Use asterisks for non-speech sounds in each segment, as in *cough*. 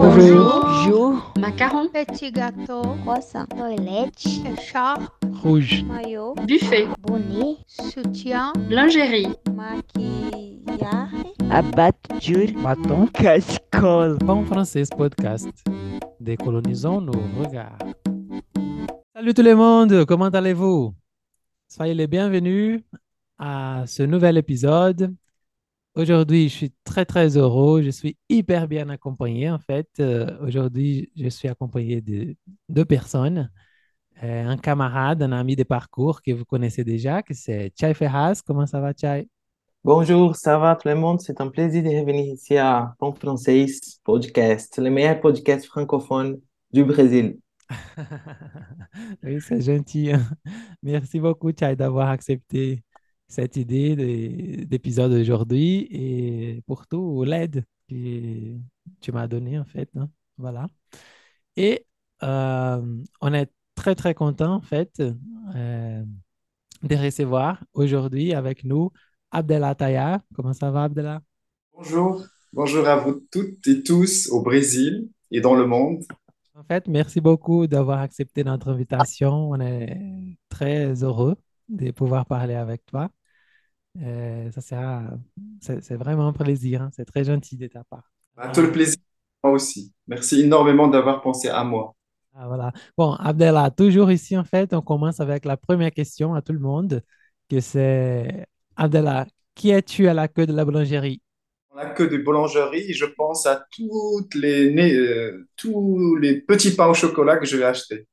Bonjour. Jour. Macaron. Petit gâteau. Croissant. Toilette. Écharpe. Rouge. Maillot. Buffet. Bonnet. Soutien. Lingerie. Maquillage. Abatture. Bâton. Cascole. Bon français podcast. Décolonisons nos regards. Salut tout le monde, comment allez-vous? Soyez les bienvenus à ce nouvel épisode. Aujourd'hui, je suis très très heureux. Je suis hyper bien accompagné en fait. Euh, aujourd'hui, je suis accompagné de deux personnes. Euh, un camarade, un ami de parcours que vous connaissez déjà, que c'est Chai Ferraz. Comment ça va, Chai? Bonjour, ça va tout le monde? C'est un plaisir de revenir ici à Pão Francês Podcast, le meilleur podcast francophone du Brésil. *laughs* Oui, c'est gentil. Merci beaucoup, Chai, d'avoir accepté cette idée de- d'épisode aujourd'hui et pour tout l'aide que tu m'as donnée en fait. hein. Voilà. Et euh, on est très très content en fait euh, de recevoir aujourd'hui avec nous Abdella Taya. Comment ça va, Abdella? Bonjour, bonjour à vous toutes et tous au Brésil et dans le monde. En fait, merci beaucoup d'avoir accepté notre invitation. On est très heureux de pouvoir parler avec toi. Euh, ça sera, c'est vraiment un plaisir. hein. C'est très gentil de ta part. À tout le plaisir, moi aussi. Merci énormément d'avoir pensé à moi. Ah, voilà. Bon, Abdella, toujours ici, en fait, on commence avec la première question à tout le monde, que c'est, Abdella, qui es-tu à la queue de la boulangerie? Dans la queue de boulangerie, je pense à toutes les, euh, tous les petits pains au chocolat que je vais acheter.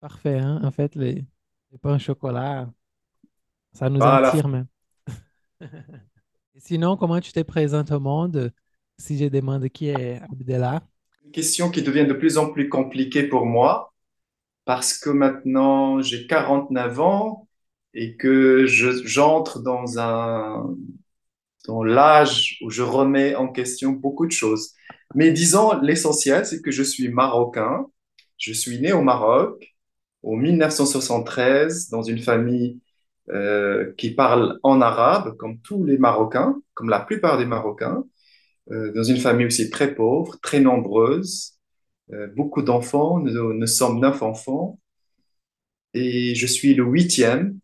Parfait, hein? En fait, les, les pains au chocolat, ça nous Voilà. attire même. Sinon, comment tu te présentes au monde si je demande qui est Abdella? Une question qui devient de plus en plus compliquée pour moi parce que maintenant j'ai 49 ans et que je, j'entre dans dans l'âge où je remets en question beaucoup de choses. Mais disons, l'essentiel, c'est que je suis marocain. Je suis né au Maroc en 1973 dans une famille euh, qui parle en arabe, comme tous les Marocains, comme la plupart des Marocains, euh, dans une famille aussi très pauvre, très nombreuse, euh, beaucoup d'enfants. Nous, sommes neuf enfants et je suis le huitième.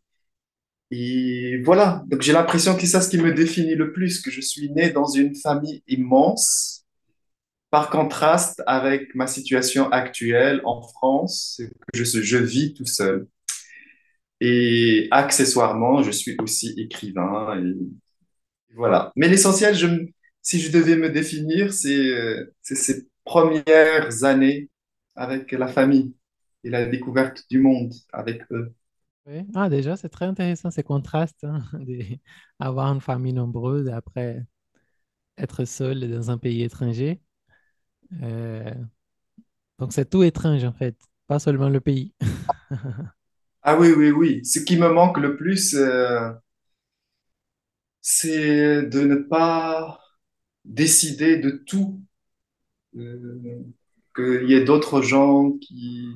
Et voilà, donc j'ai l'impression que c'est ça ce qui me définit le plus, que je suis né dans une famille immense, par contraste avec ma situation actuelle en France, je vis tout seul. Et accessoirement, je suis aussi écrivain. Et voilà. Mais l'essentiel, si je devais me définir, c'est euh, c'est ces premières années avec la famille et la découverte du monde avec eux. Oui. Ah, déjà, c'est très intéressant ces contrastes, hein, *laughs* d'avoir une famille nombreuse et après être seul dans un pays étranger. Euh, donc, c'est tout étrange en fait, pas seulement le pays. *laughs* Ah oui, oui, oui. Ce qui me manque le plus, euh, c'est de ne pas décider de tout, euh, qu'il y ait d'autres gens qui,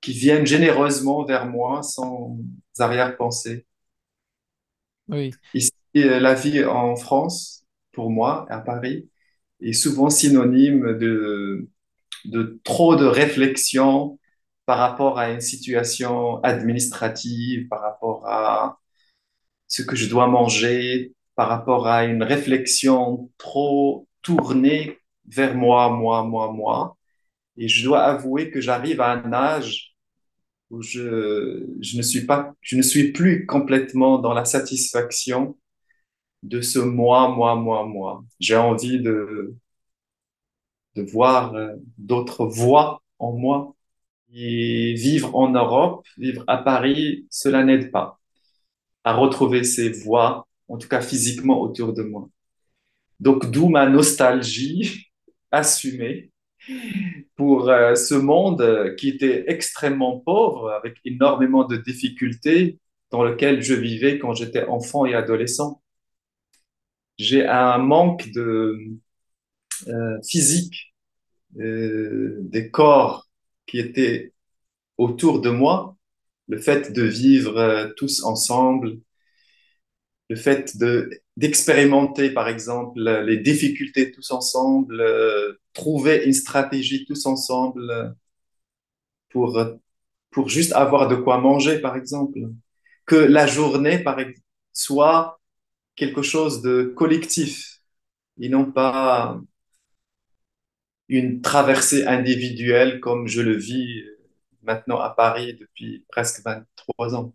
qui viennent généreusement vers moi sans arrière-pensée. Oui, Ici, euh, la vie en France, pour moi, à Paris, est souvent synonyme de, de trop de réflexion par rapport à une situation administrative, par rapport à ce que je dois manger, par rapport à une réflexion trop tournée vers moi, moi, moi, moi. Et je dois avouer que j'arrive à un âge où je, je ne suis pas, je ne suis plus complètement dans la satisfaction de ce moi, moi, moi, moi. J'ai envie de, de voir euh, d'autres voix en moi. Et vivre en Europe, vivre à Paris, cela n'aide pas à retrouver ces voix, en tout cas physiquement autour de moi. Donc, d'où ma nostalgie *laughs* assumée pour euh, ce monde euh, qui était extrêmement pauvre, avec énormément de difficultés dans lequel je vivais quand j'étais enfant et adolescent. J'ai un manque de euh, physique des corps qui étaient autour de moi, le fait de vivre euh, tous ensemble, le fait de d'expérimenter, par exemple, les difficultés tous ensemble, euh, trouver une stratégie tous ensemble euh, pour, pour juste avoir de quoi manger, par exemple. Que la journée, par soit quelque chose de collectif et non pas une traversée individuelle comme je le vis maintenant à Paris depuis presque 23 ans.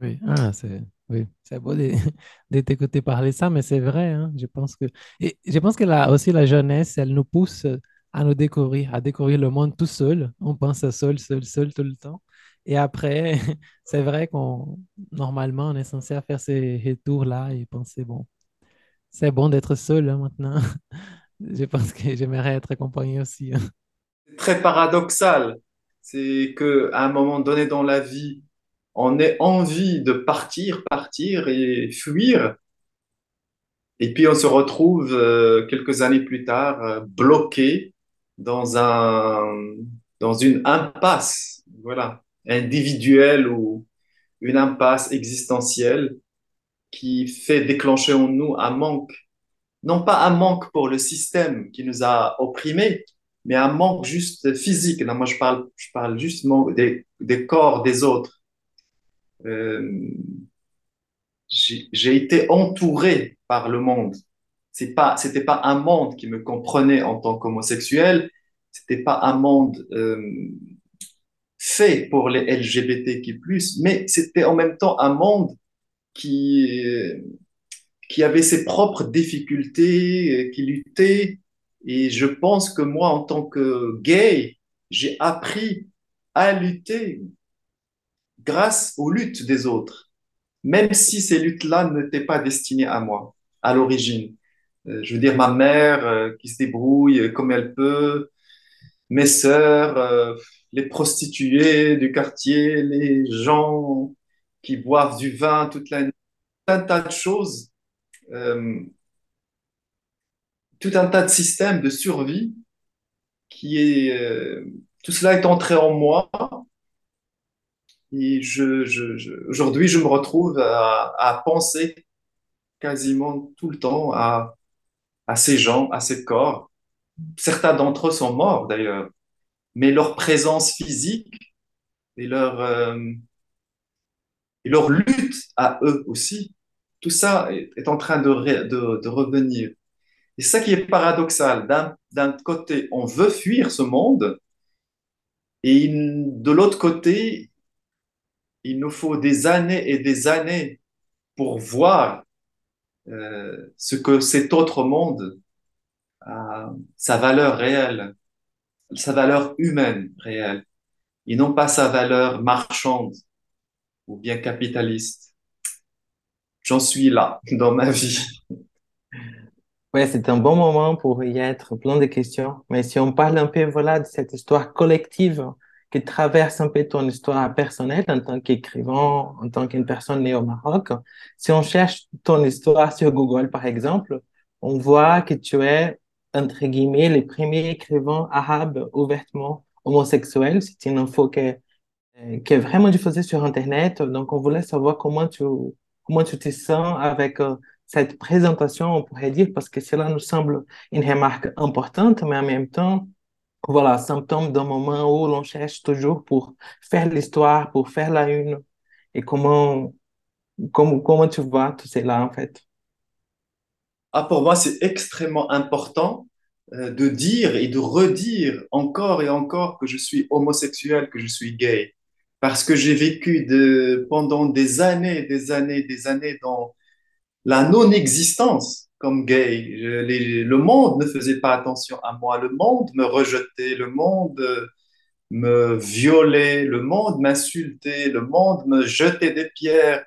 Oui, ah, c'est oui, beau de, *laughs* de parler ça, mais c'est vrai, hein, je pense que et je pense que là aussi la jeunesse, elle nous pousse à nous découvrir, à découvrir le monde tout seul. On pense seul, seul, seul tout le temps. Et après, *laughs* c'est vrai qu'on normalement on est censé faire ces tours-là et penser bon, c'est bon d'être seul hein, maintenant. *laughs* *laughs* Je pense que j'aimerais être accompagné aussi. hein. C'est très paradoxal. C'est que à un moment donné dans la vie, on ait envie de partir, partir et fuir. Et puis on se retrouve euh, quelques années plus tard euh, bloqué dans un, dans une impasse, voilà, individuelle ou une impasse existentielle qui fait déclencher en nous un manque, non pas un manque pour le système qui nous a opprimés, mais un manque juste physique. Là, moi, je parle, je parle justement des, des corps des autres. Euh, j'ai j'ai été entouré par le monde. C'est pas, c'était pas un monde qui me comprenait en tant qu'homosexuel. C'était pas un monde euh, fait pour les LGBTQ+, mais c'était en même temps un monde qui, euh, qui avait ses propres difficultés, euh, qui luttait. Et je pense que moi, en tant que gay, j'ai appris à lutter grâce aux luttes des autres, même si ces luttes-là n'étaient pas destinées à moi, à l'origine. Euh, je veux dire, ma mère euh, qui se débrouille comme elle peut, mes sœurs, les prostituées du quartier, les gens qui boivent du vin toute la nuit, tout un tas de choses, tout un tas de systèmes de survie qui est, euh, tout cela est entré en moi et je, aujourd'hui je me retrouve à, à penser quasiment tout le temps à, à ces gens, à ces corps. Certains d'entre eux sont morts d'ailleurs, mais leur présence physique et leur, euh, et leur lutte à eux aussi, tout ça est, en train de, revenir. Et ça qui est paradoxal. D'un, côté, on veut fuir ce monde, et de l'autre côté, il nous faut des années et des années pour voir euh, ce que cet autre monde a, sa valeur réelle, sa valeur humaine réelle, et non pas sa valeur marchande ou bien capitaliste. J'en suis là dans ma vie. Ouais, c'est un bon moment pour y être plein de questions. Mais si on parle un peu, voilà, de cette histoire collective qui traverse un peu ton histoire personnelle en tant qu'écrivain, en tant qu'une personne née au Maroc, si on cherche ton histoire sur Google, par exemple, on voit que tu es, entre guillemets, le premier écrivain arabe ouvertement homosexuel. C'est une info qui est, euh, qui est vraiment diffusée sur Internet. Donc, on voulait savoir comment tu, comment tu te sens avec euh, cette présentation, on pourrait dire, parce que cela nous semble une remarque importante, mais en même temps, voilà, symptôme d'un moment où l'on cherche toujours pour faire l'histoire, pour faire la une. Et comment, comment, comment tu vois tout cela, en fait? Ah, pour moi, c'est extrêmement important euh, de dire et de redire encore et encore que je suis homosexuel, que je suis gay. Parce que j'ai vécu pendant des années, des années, des années dans la non-existence comme gay. Le monde ne faisait pas attention à moi. Le monde me rejetait, le monde euh, me violait, le monde m'insultait, le monde me jetait des pierres.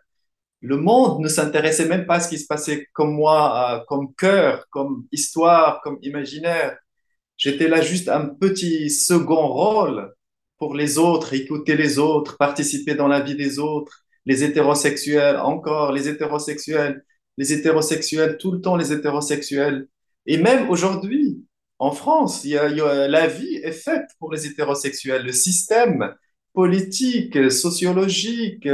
Le monde ne s'intéressait même pas à ce qui se passait comme moi, euh, comme cœur, comme histoire, comme imaginaire. J'étais là juste un petit second rôle pour les autres, écouter les autres, participer dans la vie des autres, les hétérosexuels, encore les hétérosexuels, les hétérosexuels, tout le temps les hétérosexuels. Et même aujourd'hui, en France, la vie est faite pour les hétérosexuels. Le système politique, sociologique,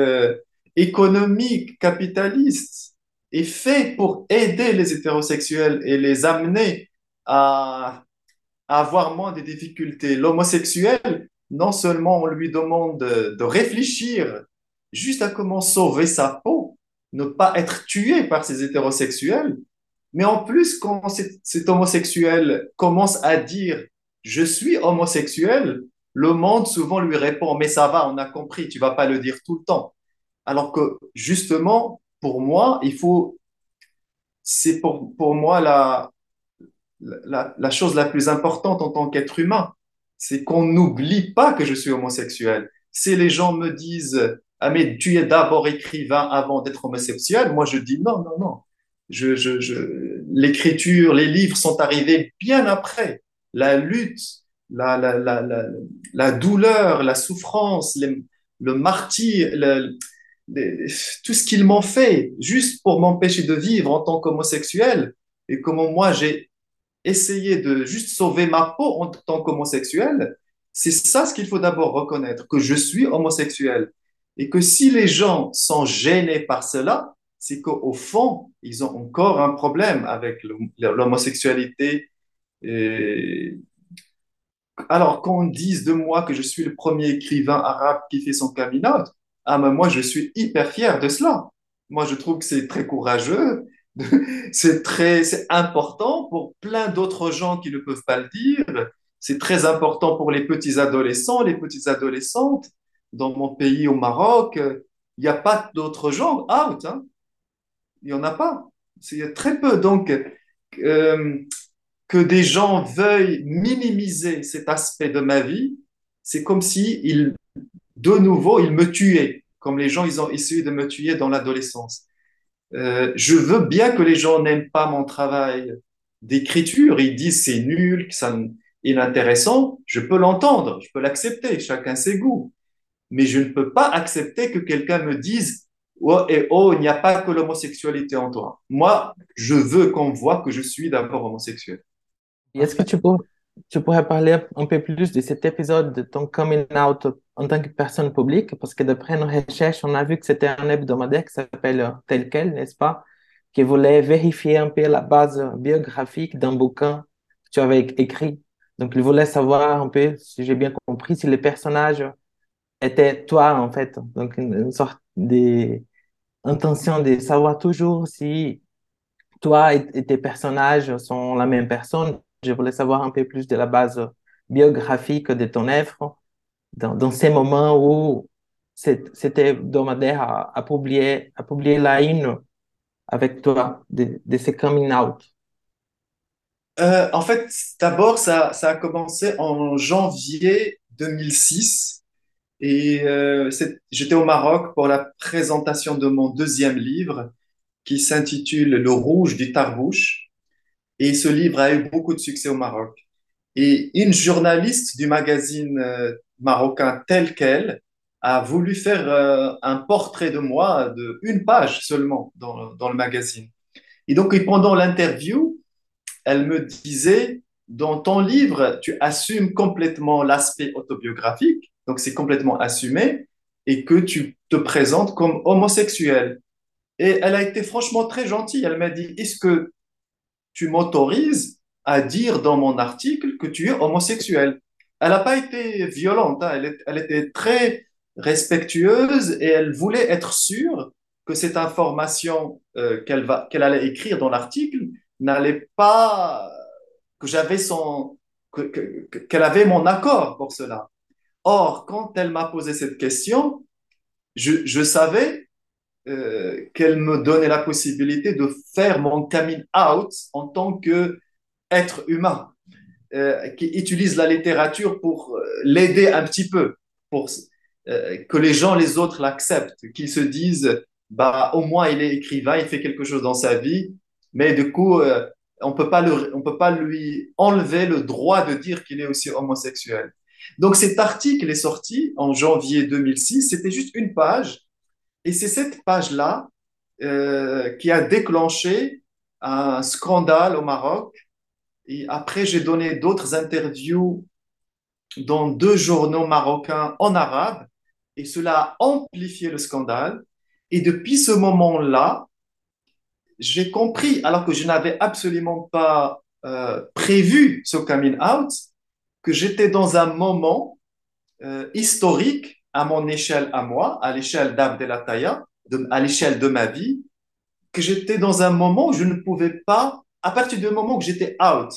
économique, capitaliste est fait pour aider les hétérosexuels et les amener à avoir moins de difficultés. L'homosexuel, non seulement on lui demande de, réfléchir juste à comment sauver sa peau, ne pas être tué par ces hétérosexuels, mais en plus, quand cet, homosexuel commence à dire je suis homosexuel, le monde souvent lui répond mais ça va, on a compris, tu vas pas le dire tout le temps. Alors que justement, pour moi, il faut, c'est pour, pour moi la, la chose la plus importante en tant qu'être humain, c'est qu'on n'oublie pas que je suis homosexuel. Si les gens me disent, ah mais tu es d'abord écrivain avant d'être homosexuel, moi je dis non, non, non. Je, je, je... L'écriture, les livres sont arrivés bien après. La lutte, la, la, la, la, douleur, la souffrance, le martyr, tout ce qu'ils m'ont fait juste pour m'empêcher de vivre en tant qu'homosexuel et comment moi j'ai essayé de juste sauver ma peau en tant qu'homosexuel, c'est ça ce qu'il faut d'abord reconnaître, que je suis homosexuel. Et que si les gens sont gênés par cela, c'est qu'au fond, ils ont encore un problème avec l'homosexualité. Et... Alors, qu'on dise de moi que je suis le premier écrivain arabe qui fait son coming ah, mais moi, je suis hyper fier de cela. Moi, je trouve que c'est très courageux, *laughs* c'est très, important pour plein d'autres gens qui ne peuvent pas le dire. C'est très important pour les petits adolescents, les petites adolescentes. Dans mon pays, au Maroc, il n'y a pas d'autres gens out. Hein. Il n'y en a pas. C'est très peu. Donc, euh, que des gens veuillent minimiser cet aspect de ma vie, c'est comme si de nouveau, ils me tuaient, comme les gens ils ont essayé de me tuer dans l'adolescence. Euh, je veux bien que les gens n'aiment pas mon travail d'écriture, ils disent c'est nul, que ça inintéressant, je peux l'entendre, je peux l'accepter, chacun ses goûts. Mais je ne peux pas accepter que quelqu'un me dise oh, et oh, il n'y a pas que l'homosexualité en toi. Moi, je veux qu'on voit que je suis d'abord homosexuel. Est-ce que tu, peux, tu pourrais parler un peu plus de cet épisode de ton coming out en tant que personne publique? Parce que d'après nos recherches, on a vu que c'était un hebdomadaire qui s'appelle Tel quel, n'est-ce pas? Qui voulait vérifier un peu la base biographique d'un bouquin que tu avais écrit. Donc, il voulait savoir un peu, si j'ai bien compris, si les personnages étaient toi, en fait. Donc, une, sorte d'intention de savoir toujours si toi et tes personnages sont la même personne. Je voulais savoir un peu plus de la base biographique de ton œuvre dans, ces moments où c'était hebdomadaire à, publier la une avec toi de, de ces coming out. Euh, en fait, d'abord, ça, ça a commencé en janvier 2006 et euh, j'étais au Maroc pour la présentation de mon deuxième livre qui s'intitule Le Rouge du Tarbouche. Et ce livre a eu beaucoup de succès au Maroc. Et une journaliste du magazine euh, marocain tel quel a voulu faire euh, un portrait de moi de une page seulement dans, dans le magazine. Et donc, pendant l'interview, elle me disait, dans ton livre, tu assumes complètement l'aspect autobiographique, donc c'est complètement assumé, et que tu te présentes comme homosexuel. Et elle a été franchement très gentille. Elle m'a dit, est-ce que tu m'autorises à dire dans mon article que tu es homosexuel Elle n'a pas été violente, hein. elle, était très respectueuse et elle voulait être sûre que cette information euh, qu'elle allait écrire dans l'article n'allait pas, que j'avais son, qu'elle que, que, avait mon accord pour cela. Or, quand elle m'a posé cette question, je savais euh, qu'elle me donnait la possibilité de faire mon coming out en tant que être humain, euh, qui utilise la littérature pour euh, l'aider un petit peu, pour que les gens, les autres l'acceptent, qu'ils se disent, bah, au moins il est écrivain, il fait quelque chose dans sa vie, mais du coup, on peut peut pas lui enlever le droit de dire qu'il est aussi homosexuel. Donc cet article est sorti en janvier 2006, c'était juste une page, et c'est cette page-là euh, qui a déclenché un scandale au Maroc. Et après, j'ai donné d'autres interviews dans deux journaux marocains en arabe, et cela a amplifié le scandale. Et depuis ce moment-là, j'ai compris, alors que je n'avais absolument pas euh, prévu ce coming out, que j'étais dans un moment euh, historique à mon échelle à moi, à l'échelle d'Abdelataya, de, à l'échelle de ma vie, que j'étais dans un moment où je ne pouvais pas, à partir du moment où j'étais out,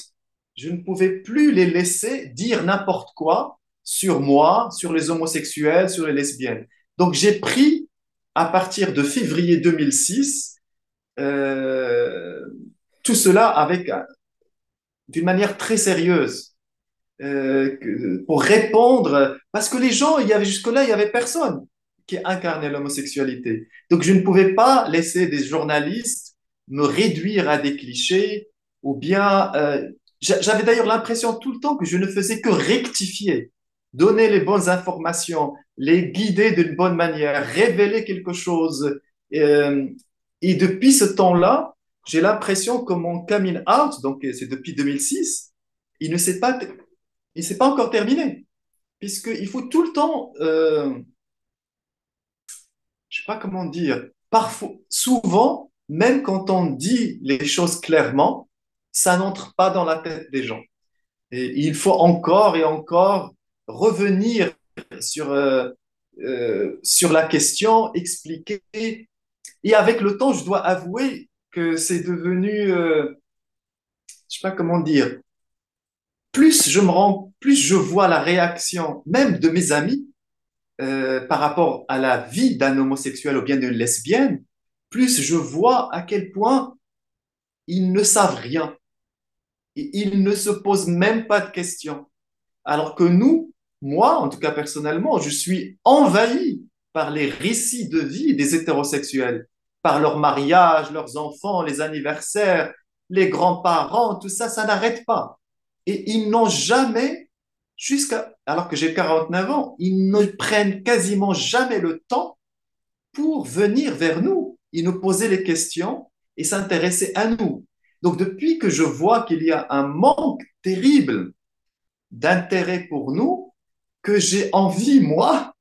je ne pouvais plus les laisser dire n'importe quoi sur moi, sur les homosexuels, sur les lesbiennes. Donc j'ai pris, à partir de février 2006, euh, tout cela avec d'une manière très sérieuse euh, pour répondre, parce que les gens, il y avait jusque-là, il y avait personne qui incarnait l'homosexualité. Donc je ne pouvais pas laisser des journalistes me réduire à des clichés ou bien euh, j'avais d'ailleurs l'impression tout le temps que je ne faisais que rectifier, donner les bonnes informations, les guider d'une bonne manière, révéler quelque chose. Euh, et depuis ce temps-là, j'ai l'impression que mon coming out, donc c'est depuis 2006, il ne s'est pas, il s'est pas encore terminé, puisqu'il faut tout le temps, euh, je sais pas comment dire, parfois, souvent, même quand on dit les choses clairement, ça n'entre pas dans la tête des gens. Et il faut encore et encore revenir sur, euh, euh, sur la question, expliquer. Et avec le temps, je dois avouer que c'est devenu, je sais pas comment dire, plus je me rends, plus je vois la réaction même de mes amis euh, par rapport à la vie d'un homosexuel ou bien d'une lesbienne, plus je vois à quel point ils ne savent rien il ne se pose même pas de questions. Alors que nous, moi, en tout cas personnellement, je suis envahi par les récits de vie des hétérosexuels, par leur mariage, leurs enfants, les anniversaires, les grands-parents, tout ça, ça n'arrête pas. Et ils n'ont jamais, jusqu'à, alors que j'ai 49 ans, ils ne prennent quasiment jamais le temps pour venir vers nous. Ils nous posaient les questions et s'intéresser à nous. Donc depuis que je vois qu'il y a un manque terrible d'intérêt pour nous, que j'ai envie, moi,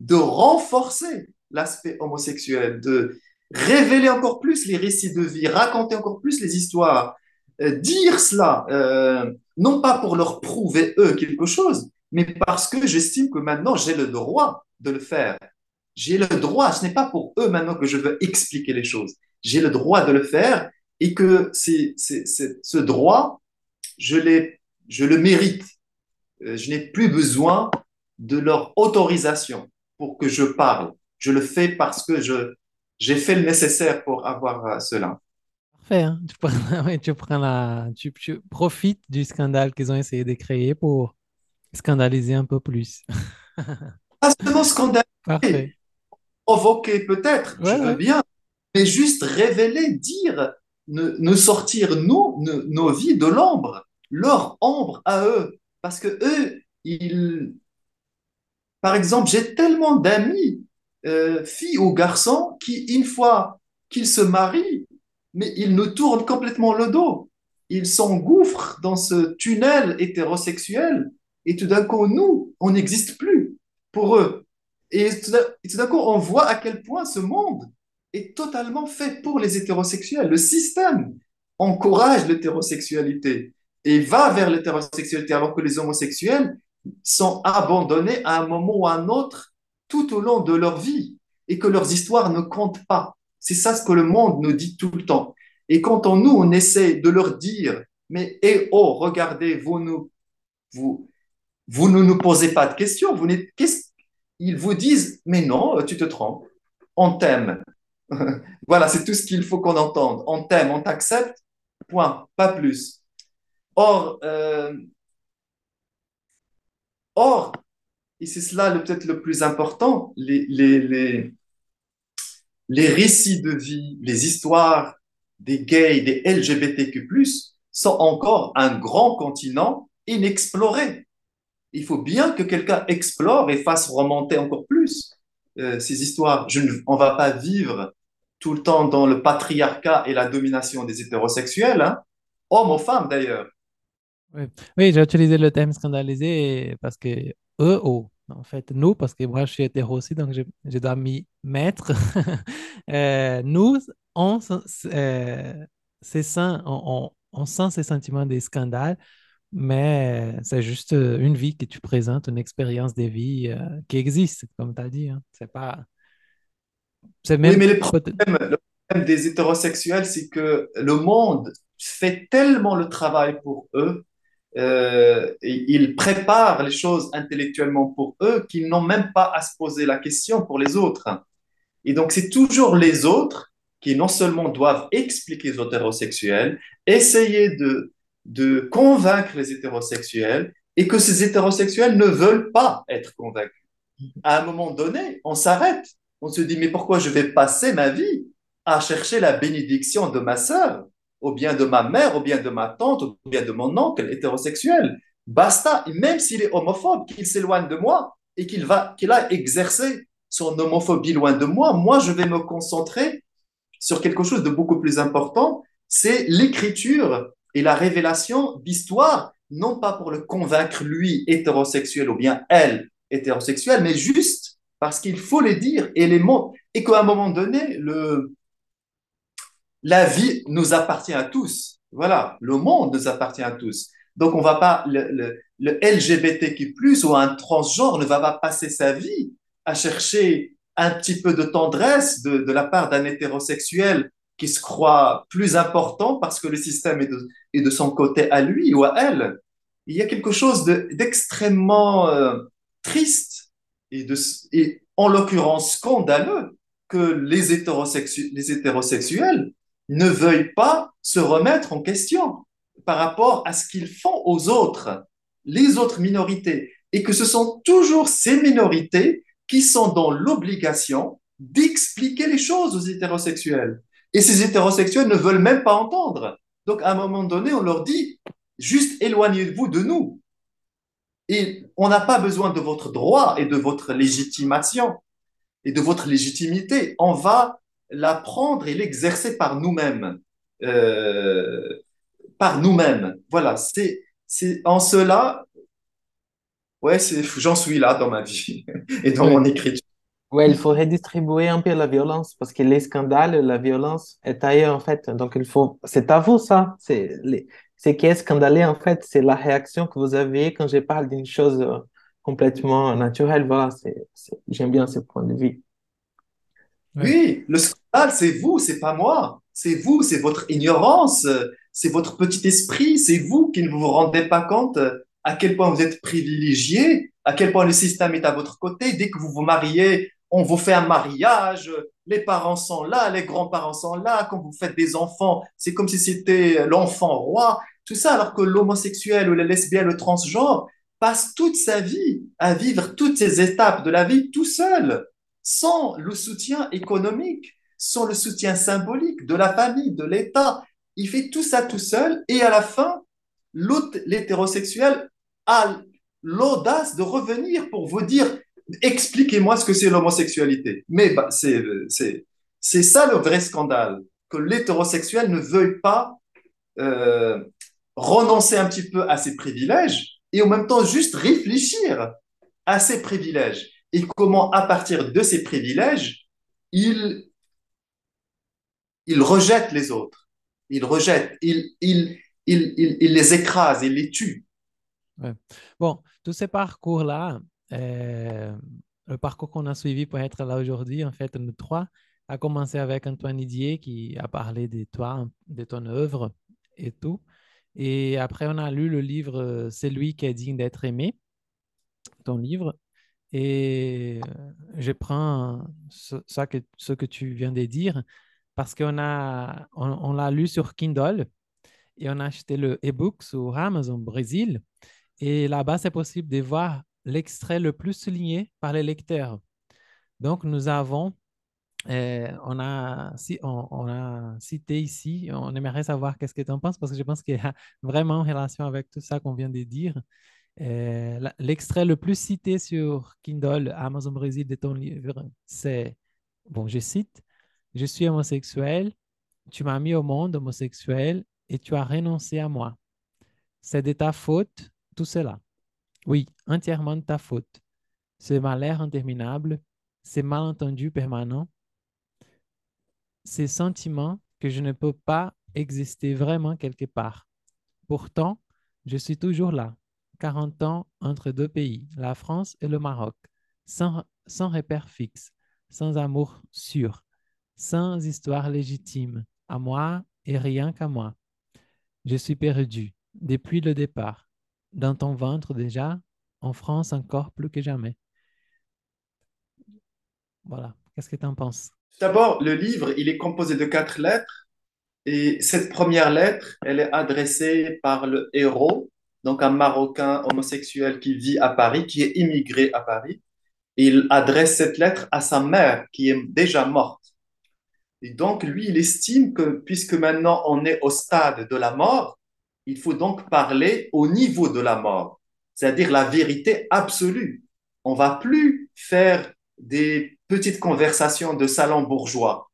de renforcer l'aspect homosexuel, de révéler encore plus les récits de vie, raconter encore plus les histoires, euh, dire cela, euh, non pas pour leur prouver eux quelque chose, mais parce que j'estime que maintenant j'ai le droit de le faire. J'ai le droit, ce n'est pas pour eux maintenant que je veux expliquer les choses. J'ai le droit de le faire et que c'est, ce droit, je, je le mérite. Euh, je n'ai plus besoin de leur autorisation pour que je parle. Je le fais parce que je, j'ai fait le nécessaire pour avoir euh, cela. Parfait. Hein. Tu, prends, tu, prends la, tu, tu, profites du scandale qu'ils ont essayé de créer pour scandaliser un peu plus. *laughs* Pas seulement scandaliser, provoquer peut-être, je veux bien, mais juste révéler, dire ne, sortir nous, nos vies de l'ombre, leur ombre à eux. Parce que eux, ils... Par exemple, j'ai tellement d'amis, euh, filles ou garçons, qui, une fois qu'ils se marient, mais ils nous tournent complètement le dos. Ils s'engouffrent dans ce tunnel hétérosexuel et tout d'un coup, nous, on n'existe plus pour eux. Et tout d'un coup, on voit à quel point ce monde est totalement fait pour les hétérosexuels. Le système encourage l'hétérosexualité et va vers l'hétérosexualité, alors que les homosexuels sont abandonnés à un moment ou à un autre tout au long de leur vie et que leurs histoires ne comptent pas. C'est ça ce que le monde nous dit tout le temps. Et quand on, nous, on essaie de leur dire, mais eh oh, regardez, vous nous, vous, vous ne nous posez pas de questions, vous n'êtes, ils vous disent, mais non, tu te trompes, on t'aime, *laughs* voilà, c'est tout ce qu'il faut qu'on entende. On t'aime, on t'accepte, point, pas plus. Or, euh, or et c'est cela peut-être le plus important, les, les, les récits de vie, les histoires des gays, des LGBTQ+, sont encore un grand continent inexploré. Il faut bien que quelqu'un explore et fasse remonter encore plus euh, ces histoires. Je ne, va pas vivre tout le temps dans le patriarcat et la domination des hétérosexuels, hein, hommes ou femmes d'ailleurs. Oui, j'ai utilisé le thème scandalisé parce que eux, oh, en fait, nous, parce que moi je suis hétéro aussi, donc je, je dois m'y mettre. *laughs* Euh, nous, on, sent- euh, on, on- on sent ces sentiments des scandales, mais c'est juste euh, une vie que tu présentes, une expérience de vie euh, qui existe, comme tu as dit. hein. C'est pas, c'est Oui, même mais le peut-être- problème, le problème des hétérosexuels, c'est que le monde fait tellement le travail pour eux, euh, ils préparent les choses intellectuellement pour eux qu'ils n'ont même pas à se poser la question pour les autres. Et donc, c'est toujours les autres qui non seulement doivent expliquer aux hétérosexuels, essayer de, de convaincre les hétérosexuels, et que ces hétérosexuels ne veulent pas être convaincus. À un moment donné, on s'arrête. On se dit, mais pourquoi je vais passer ma vie à chercher la bénédiction de ma sœur, ou bien de ma mère, ou bien de ma tante, ou bien de mon oncle hétérosexuel? Basta, même s'il est homophobe, qu'il s'éloigne de moi et qu'il va, qu'il a exercé son homophobie loin de moi, moi, je vais me concentrer sur quelque chose de beaucoup plus important, c'est l'écriture et la révélation d'histoire, non pas pour le convaincre lui hétérosexuel ou bien elle hétérosexuelle, mais juste parce qu'il faut les dire et les mots, et qu'à un moment donné, le, la vie nous appartient à tous. Voilà, le monde nous appartient à tous. Donc, on va pas, le, le, le LGBTQ+, ou un transgenre ne va pas passer sa vie à chercher un petit peu de tendresse de, de la part d'un hétérosexuel qui se croit plus important parce que le système est de, est de son côté à lui ou à elle. Il y a quelque chose de- d'extrêmement euh, triste et, de, et en l'occurrence scandaleux que les, hétérosexu- les hétérosexuels ne veuillent pas se remettre en question par rapport à ce qu'ils font aux autres, les autres minorités, et que ce sont toujours ces minorités qui sont dans l'obligation d'expliquer les choses aux hétérosexuels. Et ces hétérosexuels ne veulent même pas entendre. Donc, à un moment donné, on leur dit, juste éloignez-vous de nous. Et on n'a pas besoin de votre droit et de votre légitimation et de votre légitimité. On va l'apprendre et l'exercer par nous-mêmes. Euh, par nous-mêmes. Voilà, c'est, c'est en cela, ouais, c'est, j'en suis là dans ma vie *laughs* et dans Ouais. mon écriture. Ouais, il faut redistribuer un peu la violence parce que les scandales, la violence est ailleurs en fait. Donc il faut, c'est à vous ça. C'est les, ce qui est scandaleux en fait, c'est la réaction que vous avez quand je parle d'une chose euh, complètement naturelle. Voilà, c'est, c'est- j'aime bien ce point de vue. Oui, le scandale, c'est vous, c'est pas moi. C'est vous, c'est votre ignorance, c'est votre petit esprit, c'est vous qui ne vous rendez pas compte à quel point vous êtes privilégié, à quel point le système est à votre côté. Dès que vous vous mariez, on vous fait un mariage, les parents sont là, les grands-parents sont là, quand vous faites des enfants, c'est comme si c'était l'enfant roi, tout ça, alors que l'homosexuel ou le lesbien, le transgenre passe toute sa vie à vivre toutes ces étapes de la vie tout seul sans le soutien économique, sans le soutien symbolique de la famille, de l'État. Il fait tout ça tout seul et à la fin, l'hétérosexuel a l'audace de revenir pour vous dire expliquez-moi ce que c'est l'homosexualité. Mais bah, c'est ça le vrai scandale, que l'hétérosexuel ne veuille pas euh, renoncer un petit peu à ses privilèges et en même temps juste réfléchir à ses privilèges et comment, à partir de ces privilèges, il, il rejette les autres. Il rejette, il, il, il, il, les écrase, il les tue. Bon, tous ces parcours-là, euh, le parcours qu'on a suivi pour être là aujourd'hui, en fait, nous trois, a commencé avec Antoine Didier qui a parlé de toi, de ton œuvre et tout. Et après, on a lu le livre euh, C'est lui qui est digne d'être aimé, ton livre. Et euh, je prends ce, ça que, ce que tu viens de dire parce qu'on a, on, l'a lu sur Kindle et on a acheté le e-book sur Amazon Brésil. Et là-bas, c'est possible de voir l'extrait le plus souligné par les lecteurs. Donc, nous avons, euh, on, a, si, on, on, a cité ici, on aimerait savoir qu'est-ce que tu en penses, parce que je pense qu'il y a vraiment en relation avec tout ça qu'on vient de dire. Euh, l'extrait le plus cité sur Kindle, Amazon Brésil de ton livre, c'est, bon, je cite, Je suis homosexuel, tu m'as mis au monde homosexuel et tu as renoncé à moi. C'est de ta faute tout cela. Oui, entièrement de ta faute. Ce malheur interminable, ces malentendus permanents, ces sentiments que je ne peux pas exister vraiment quelque part. Pourtant, je suis toujours là, 40 ans entre deux pays, la France et le Maroc, sans, repère fixe, sans amour sûr, sans histoire légitime, à moi et rien qu'à moi. Je suis perdu depuis le départ, dans ton ventre déjà, en France encore plus que jamais. Voilà, qu'est-ce que tu en penses? D'abord, le livre, il est composé de quatre lettres et cette première lettre, elle est adressée par le héros, donc un Marocain homosexuel qui vit à Paris, qui est immigré à Paris. Il adresse cette lettre à sa mère qui est déjà morte. Et donc, lui, il estime que puisque maintenant on est au stade de la mort, il faut donc parler au niveau de la mort, c'est-à-dire la vérité absolue. On va plus faire des petites conversations de salon bourgeois.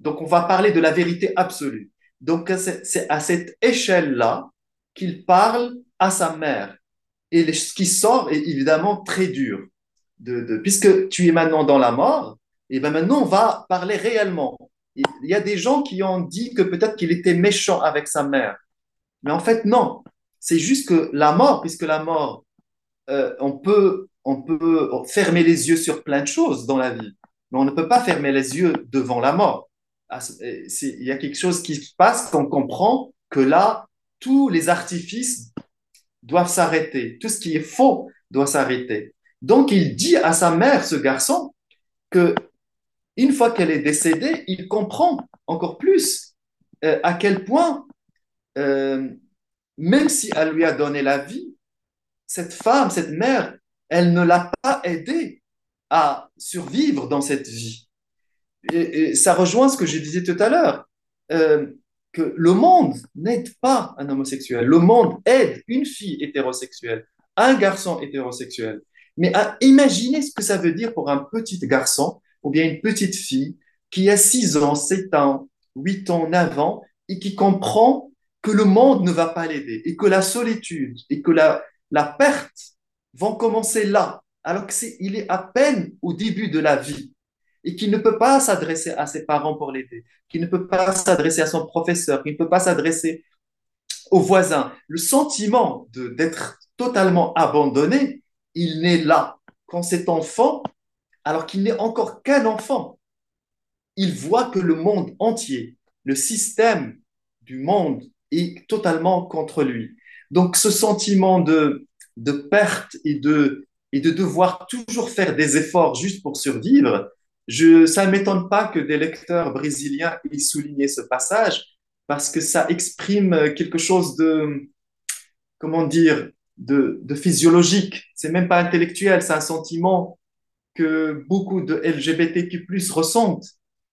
Donc, on va parler de la vérité absolue. Donc, c'est à cette échelle-là qu'il parle à sa mère. Et ce qui sort est évidemment très dur. De, de, puisque tu es maintenant dans la mort, et bien maintenant, on va parler réellement. Il y a des gens qui ont dit que peut-être qu'il était méchant avec sa mère. Mais en fait, non. C'est juste que la mort, puisque la mort, euh, on, peut, on peut fermer les yeux sur plein de choses dans la vie, mais on ne peut pas fermer les yeux devant la mort. Ah, il y a quelque chose qui se passe qu'on comprend que là, tous les artifices doivent s'arrêter. Tout ce qui est faux doit s'arrêter. Donc, il dit à sa mère, ce garçon, que une fois qu'elle est décédée, il comprend encore plus euh, à quel point, euh, même si elle lui a donné la vie, cette femme, cette mère, elle ne l'a pas aidé à survivre dans cette vie. Et, ça rejoint ce que je disais tout à l'heure, euh, que le monde n'aide pas un homosexuel. Le monde aide une fille hétérosexuelle, un garçon hétérosexuel. Mais à imaginer ce que ça veut dire pour un petit garçon ou bien une petite fille qui a 6 ans, 7 ans, 8 ans, 9 ans et qui comprend que le monde ne va pas l'aider et que la solitude et que la, la perte vont commencer là, alors qu'il est, est à peine au début de la vie et qu'il ne peut pas s'adresser à ses parents pour l'aider, qu'il ne peut pas s'adresser à son professeur, qu'il ne peut pas s'adresser aux voisins. Le sentiment d'être totalement abandonné, il n'est là quand cet enfant alors qu'il n'est encore qu'un enfant. Il voit que le monde entier, le système du monde est totalement contre lui. Donc ce sentiment de, de perte et de, et de devoir toujours faire des efforts juste pour survivre, je, ça ne m'étonne pas que des lecteurs brésiliens aient souligné ce passage parce que ça exprime quelque chose de, comment dire, de, de physiologique. C'est même pas intellectuel, c'est un sentiment que beaucoup de LGBTQ+ ressentent,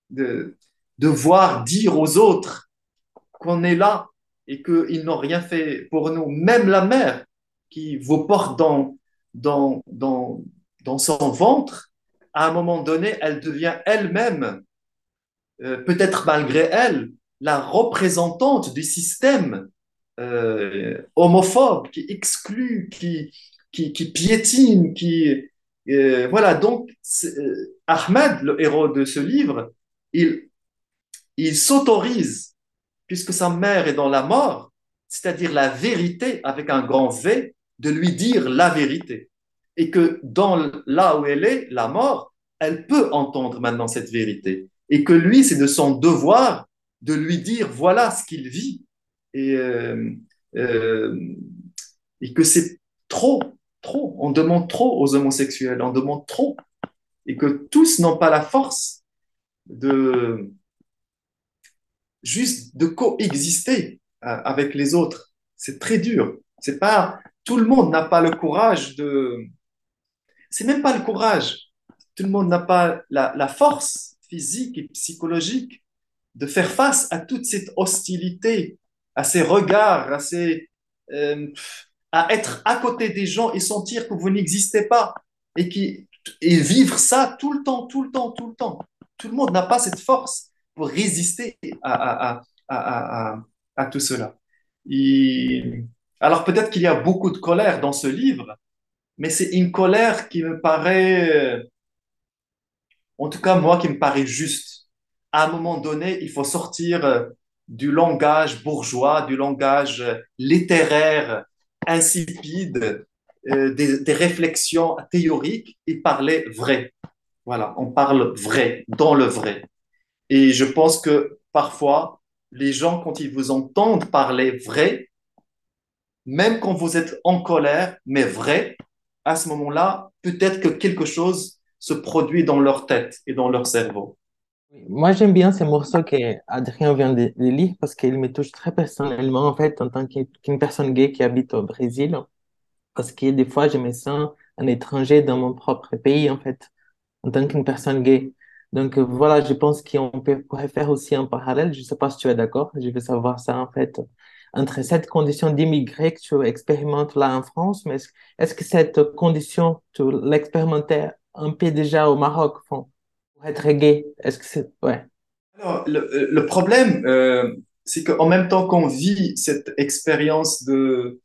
de devoir dire aux autres qu'on est là et qu'ils n'ont rien fait pour nous. Même la mère qui vous porte dans, dans, dans, dans son ventre, à un moment donné, elle devient elle-même, euh, peut-être malgré elle, la représentante du système euh, homophobe qui exclut, qui, piétine, qui, euh, voilà, donc Ahmed, le héros de ce livre, il s'autorise, puisque sa mère est dans la mort, c'est-à-dire la vérité avec un grand V, de lui dire la vérité. Et que dans là où elle est, la mort, elle peut entendre maintenant cette vérité. Et que lui, c'est de son devoir de lui dire voilà ce qu'il vit. Et, euh, euh, et que c'est trop trop, on demande trop aux homosexuels, on demande trop, et que tous n'ont pas la force de juste de coexister euh, avec les autres. C'est très dur. C'est pas tout le monde n'a pas le courage de. C'est même pas le courage. Tout le monde n'a pas la, force physique et psychologique de faire face à toute cette hostilité, à ces regards, à ces euh, à être à côté des gens et sentir que vous n'existez pas et, qui, et vivre ça tout le temps, tout le temps, tout le temps. Tout le monde n'a pas cette force pour résister à, à, à, à tout cela. Alors peut-être qu'il y a beaucoup de colère dans ce livre, mais c'est une colère qui me paraît, en tout cas moi, qui me paraît juste. à un moment donné, il faut sortir euh, du langage bourgeois, du langage euh, littéraire insipide, euh, des réflexions théoriques et parler vrai. Voilà, on parle vrai, dans le vrai. Et je pense que parfois, les gens, quand ils vous entendent parler vrai, même quand vous êtes en colère, mais vrai, à ce moment-là, peut-être que quelque chose se produit dans leur tête et dans leur cerveau. Moi, j'aime bien ces morceaux qu'Adrien vient de, lire parce qu'ils me touchent très personnellement, en fait, en tant qu'une personne gay qui habite au Brésil. Parce que des fois, je me sens un étranger dans mon propre pays, en fait, en tant qu'une personne gay. Donc, voilà, je pense qu'on pourrait faire aussi un parallèle. Je ne sais pas si tu es d'accord. Je veux savoir ça, en fait, entre cette condition d'immigré que tu expérimentes là en France, mais est-ce, que cette condition, tu l'expérimentais un peu déjà au Maroc, pour être gay? Est-ce que c'est, ouais. Alors, le, le problème, euh, c'est qu'en même temps qu'on vit cette expérience de,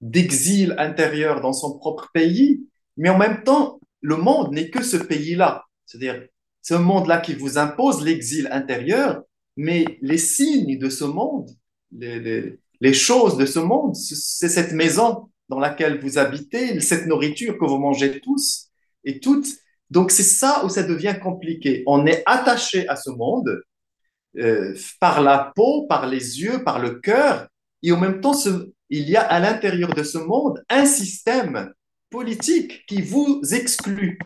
d'exil intérieur dans son propre pays, mais en même temps, le monde n'est que ce pays-là. C'est-à-dire, c'est un monde-là qui vous impose l'exil intérieur, mais les signes de ce monde, les, les choses de ce monde, c'est cette maison dans laquelle vous habitez, cette nourriture que vous mangez tous et toutes. Donc c'est ça où ça devient compliqué. On est attaché à ce monde euh, par la peau, par les yeux, par le cœur, et en même temps, il y a à l'intérieur de ce monde un système politique qui vous exclut.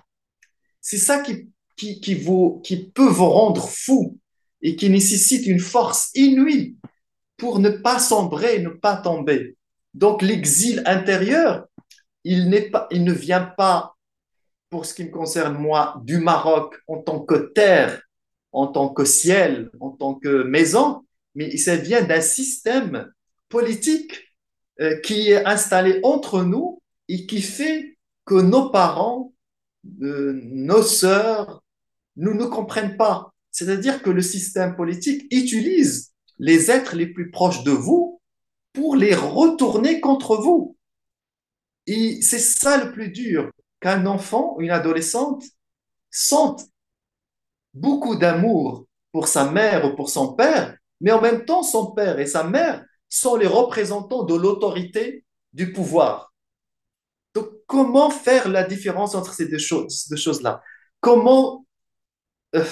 C'est ça qui, qui, vous, qui peut vous rendre fou et qui nécessite une force inouïe pour ne pas sombrer, ne pas tomber. Donc l'exil intérieur, il, pas, il ne vient pas, pour ce qui me concerne moi, du Maroc en tant que terre, en tant que ciel, en tant que maison, mais ça vient d'un système politique euh, qui est installé entre nous et qui fait que nos parents, euh, nos sœurs, nous ne comprennent pas. C'est-à-dire que le système politique utilise les êtres les plus proches de vous pour les retourner contre vous. Et c'est ça le plus dur, qu'un enfant, une adolescente, sente beaucoup d'amour pour sa mère ou pour son père, mais en même temps, son père et sa mère sont les représentants de l'autorité du pouvoir. Donc, comment faire la différence entre ces deux choses-là? Comment euh,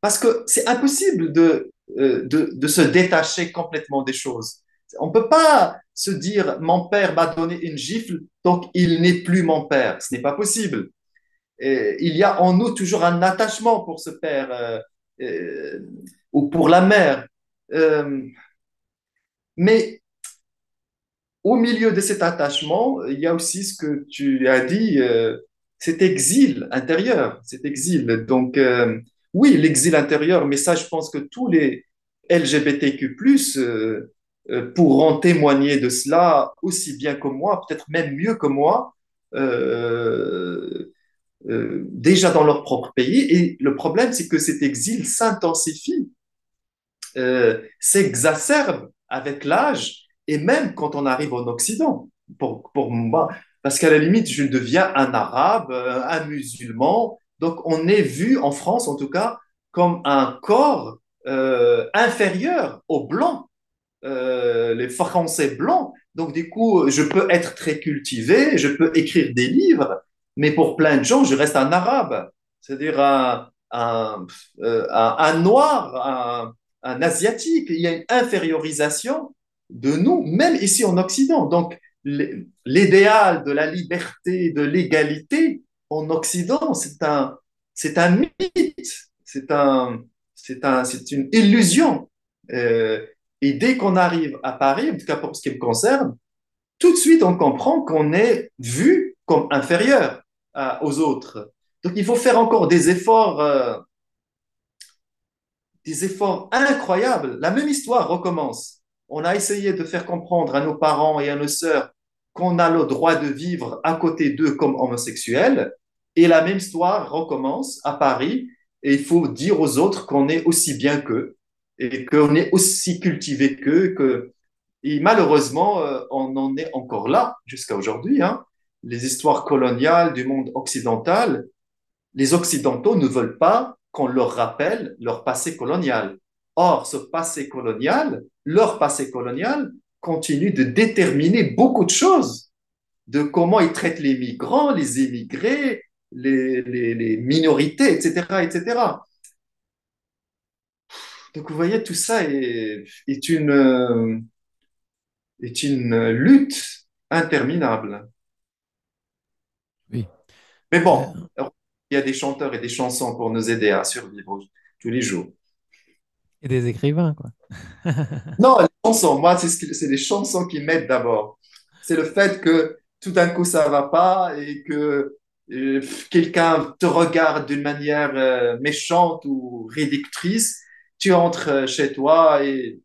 Parce que c'est impossible de, euh, de, se détacher complètement des choses. On ne peut pas se dire mon père m'a donné une gifle, donc il n'est plus mon père. Ce n'est pas possible. Et il y a en nous toujours un attachement pour ce père euh, euh, ou pour la mère. Mais au milieu de cet attachement, il y a aussi ce que tu as dit, cet exil intérieur, cet exil. Donc, oui, l'exil intérieur, mais ça, je pense que tous les LGBTQ+, euh, euh, pourront témoigner de cela aussi bien que moi, peut-être même mieux que moi, euh, déjà dans leur propre pays. Et le problème, c'est que cet exil s'intensifie, s'exacerbe avec l'âge et même quand on arrive en Occident. Pour moi, parce qu'à la limite, je deviens un arabe, un musulman. Donc, on est vu en France, en tout cas, comme un corps euh, inférieur aux blancs, euh, les Français blancs. Donc, du coup, je peux être très cultivé, je peux écrire des livres, mais pour plein de gens, je reste un arabe, c'est-à-dire un, un, euh, un, noir, un asiatique. Il y a une infériorisation de nous, même ici en Occident. Donc, l'idéal de la liberté, de l'égalité en Occident, c'est un, c'est un mythe, c'est un, c'est un, c'est une illusion. Euh, et dès qu'on arrive à Paris, en tout cas pour ce qui me concerne, tout de suite on comprend qu'on est vu comme inférieur à, aux autres. Donc il faut faire encore des efforts, euh, des efforts incroyables. La même histoire recommence on a essayé de faire comprendre à nos parents et à nos sœurs qu'on a le droit de vivre à côté d'eux comme homosexuels. Et la même histoire recommence à Paris. Et il faut dire aux autres qu'on est aussi bien qu'eux et qu'on est aussi cultivé qu'eux. Que... Et malheureusement, euh, on en est encore là jusqu'à aujourd'hui. Hein. Les histoires coloniales du monde occidental, les Occidentaux ne veulent pas qu'on leur rappelle leur passé colonial. Or, ce passé colonial, leur passé colonial, continue de déterminer beaucoup de choses, de comment ils traitent les migrants, les immigrés, les, les, les minorités, etc., etc. Donc, vous voyez, tout ça est, est une, euh, est une lutte interminable. Oui. Mais bon, il y a des chanteurs et des chansons pour nous aider à survivre tous les jours. Et des écrivains, quoi. *laughs* Non, les chansons, moi, c'est ce les chansons qui m'aident d'abord. C'est le fait que tout d'un coup, ça va pas et que euh, quelqu'un te regarde d'une manière euh, méchante ou réductrice. Tu entres euh, chez toi et,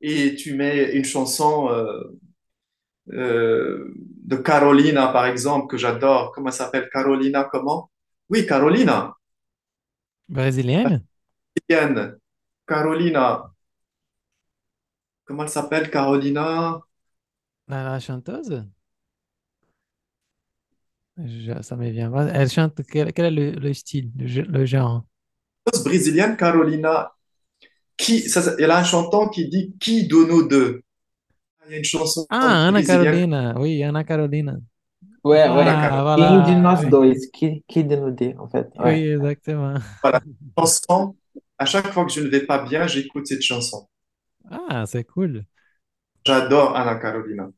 et tu mets une chanson euh, euh, de Carolina, par exemple, que j'adore. Comment elle s'appelle? Carolina, comment? Oui, Carolina. Brésilienne? Brésilienne. Carolina. Comment elle s'appelle, Carolina? La chanteuse? Je- ça me vient. Elle chante, quel, quel est le, le style, le, le genre? brésilienne Carolina, qui, ça, ça- elle a un chantant qui dit Qui de nous deux? Il y a une chanson Ah, Ana. Carolina. Oui, Ana Carolina. Ouais, ouais. Ah, Quem de voilà. nós Oui, dois? Qui, qui de nous deux, en fait? Oui, exactement. Voilà, chanson. À chaque fois que je ne vais pas bien, j'écoute cette chanson. Ah, c'est cool. J'adore Ana Carolina.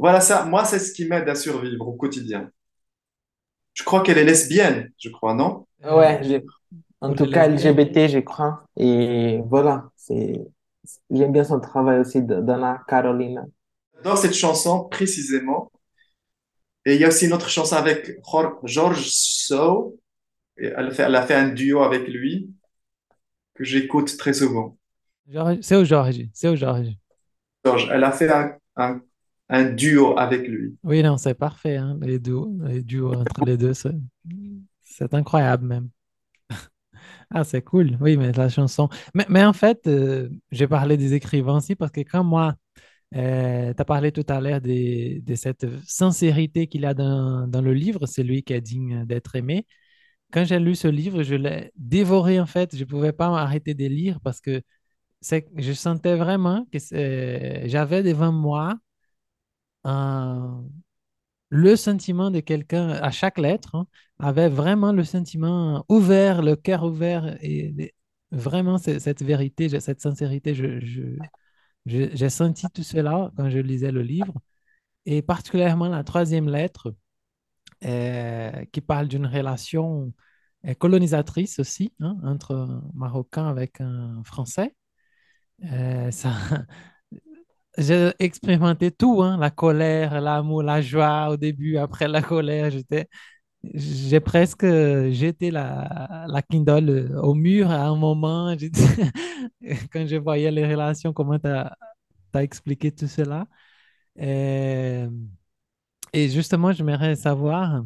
Voilà ça, moi, c'est ce qui m'aide à survivre au quotidien. Je crois qu'elle est lesbienne, je crois, non? Ouais, en tout cas. LGBT, je crois. Et voilà, c'est, j'aime bien son travail aussi d'Anna Carolina. Dans cette chanson, précisément. Et il y a aussi une autre chanson avec George So. Elle a fait un duo avec lui que j'écoute très souvent. George- C'est au Georges. C'est au Georges. George, elle a fait un, un, un duo avec lui. Oui, non, c'est parfait, hein, les duos, les duos entre les deux, c'est incroyable même. *laughs* Ah, c'est cool. Oui, mais la chanson. Mais, mais en fait, euh, j'ai parlé des écrivains aussi parce que quand moi, tu as parlé tout à l'heure des- de, cette sincérité qu'il a dans, dans le livre, c'est lui qui est digne d'être aimé. Quand j'ai lu ce livre, je l'ai dévoré en fait. Je ne pouvais pas m'arrêter de lire parce que je sentais vraiment que j'avais devant moi un- le sentiment de quelqu'un à chaque lettre hein, avait vraiment le sentiment ouvert, le cœur ouvert et vraiment cette vérité, cette sincérité. J'ai senti tout cela quand je lisais le livre et particulièrement la troisième lettre euh, qui parle d'une relation euh, colonisatrice aussi hein, entre un Marocain avec un Français. Euh, ça, j'ai expérimenté tout, hein, la colère, l'amour, la joie au début, après la colère, j'étais, j'ai presque jeté la, la Kindle au mur à un moment, *laughs* quand je voyais les relations, comment tu as, expliqué tout cela. Et, et justement, j'aimerais savoir,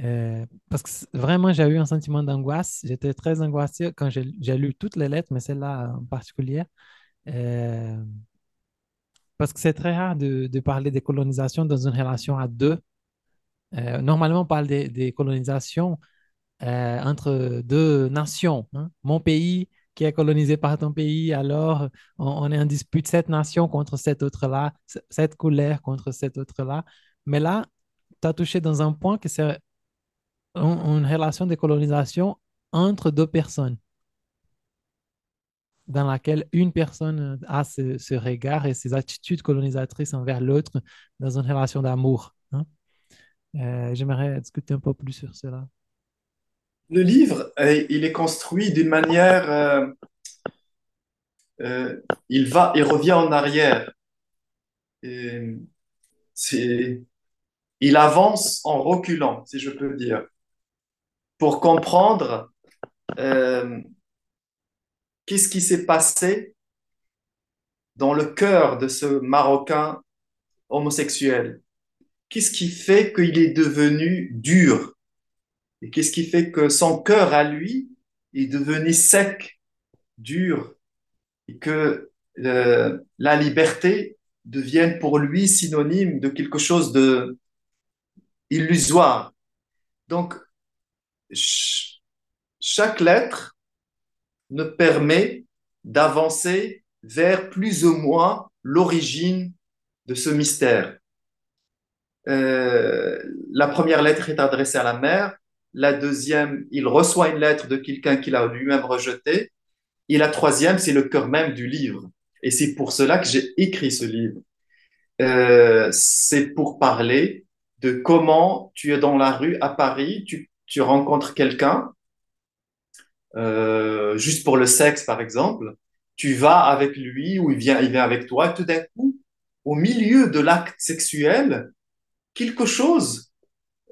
euh, parce que vraiment, j'ai eu un sentiment d'angoisse, j'étais très angoissé quand j'ai lu toutes les lettres, mais celle-là en particulier. Euh, parce que c'est très rare de, parler des colonisations dans une relation à deux. Euh, normalement, on parle des, colonisations euh, entre deux nations. hein. Mon pays qui est colonisé par ton pays, alors on, est en dispute cette nation contre cette autre-là, cette couleur contre cette autre-là. Mais là, tu as touché dans un point que c'est un- une relation de colonisation entre deux personnes, dans laquelle une personne a ce, regard et ses attitudes colonisatrices envers l'autre dans une relation d'amour. hein. Euh, j'aimerais discuter un peu plus sur cela? Le livre, euh, il est construit d'une manière, euh, il va, il revient en arrière. Et il avance en reculant, si je peux dire, pour comprendre qu'est-ce qui s'est passé dans le cœur de ce Marocain homosexuel? Qu'est-ce qui fait qu'il est devenu dur? Et qu'est-ce qui fait que son cœur à lui est devenu sec, dur, et que euh, la liberté devienne pour lui synonyme de quelque chose de illusoire? Donc, chaque lettre ne permet d'avancer vers plus ou moins l'origine de ce mystère. Euh, la première lettre est adressée à la mère, la deuxième, il reçoit une lettre de quelqu'un qu'il a lui-même rejeté, et la troisième, c'est le cœur même du livre. Et c'est pour cela que j'ai écrit ce livre. Euh, c'est pour parler de comment tu es dans la rue à Paris, tu, tu rencontres quelqu'un, euh, juste pour le sexe par exemple, tu vas avec lui ou il vient, il vient avec toi, et tout d'un coup, au milieu de l'acte sexuel, quelque chose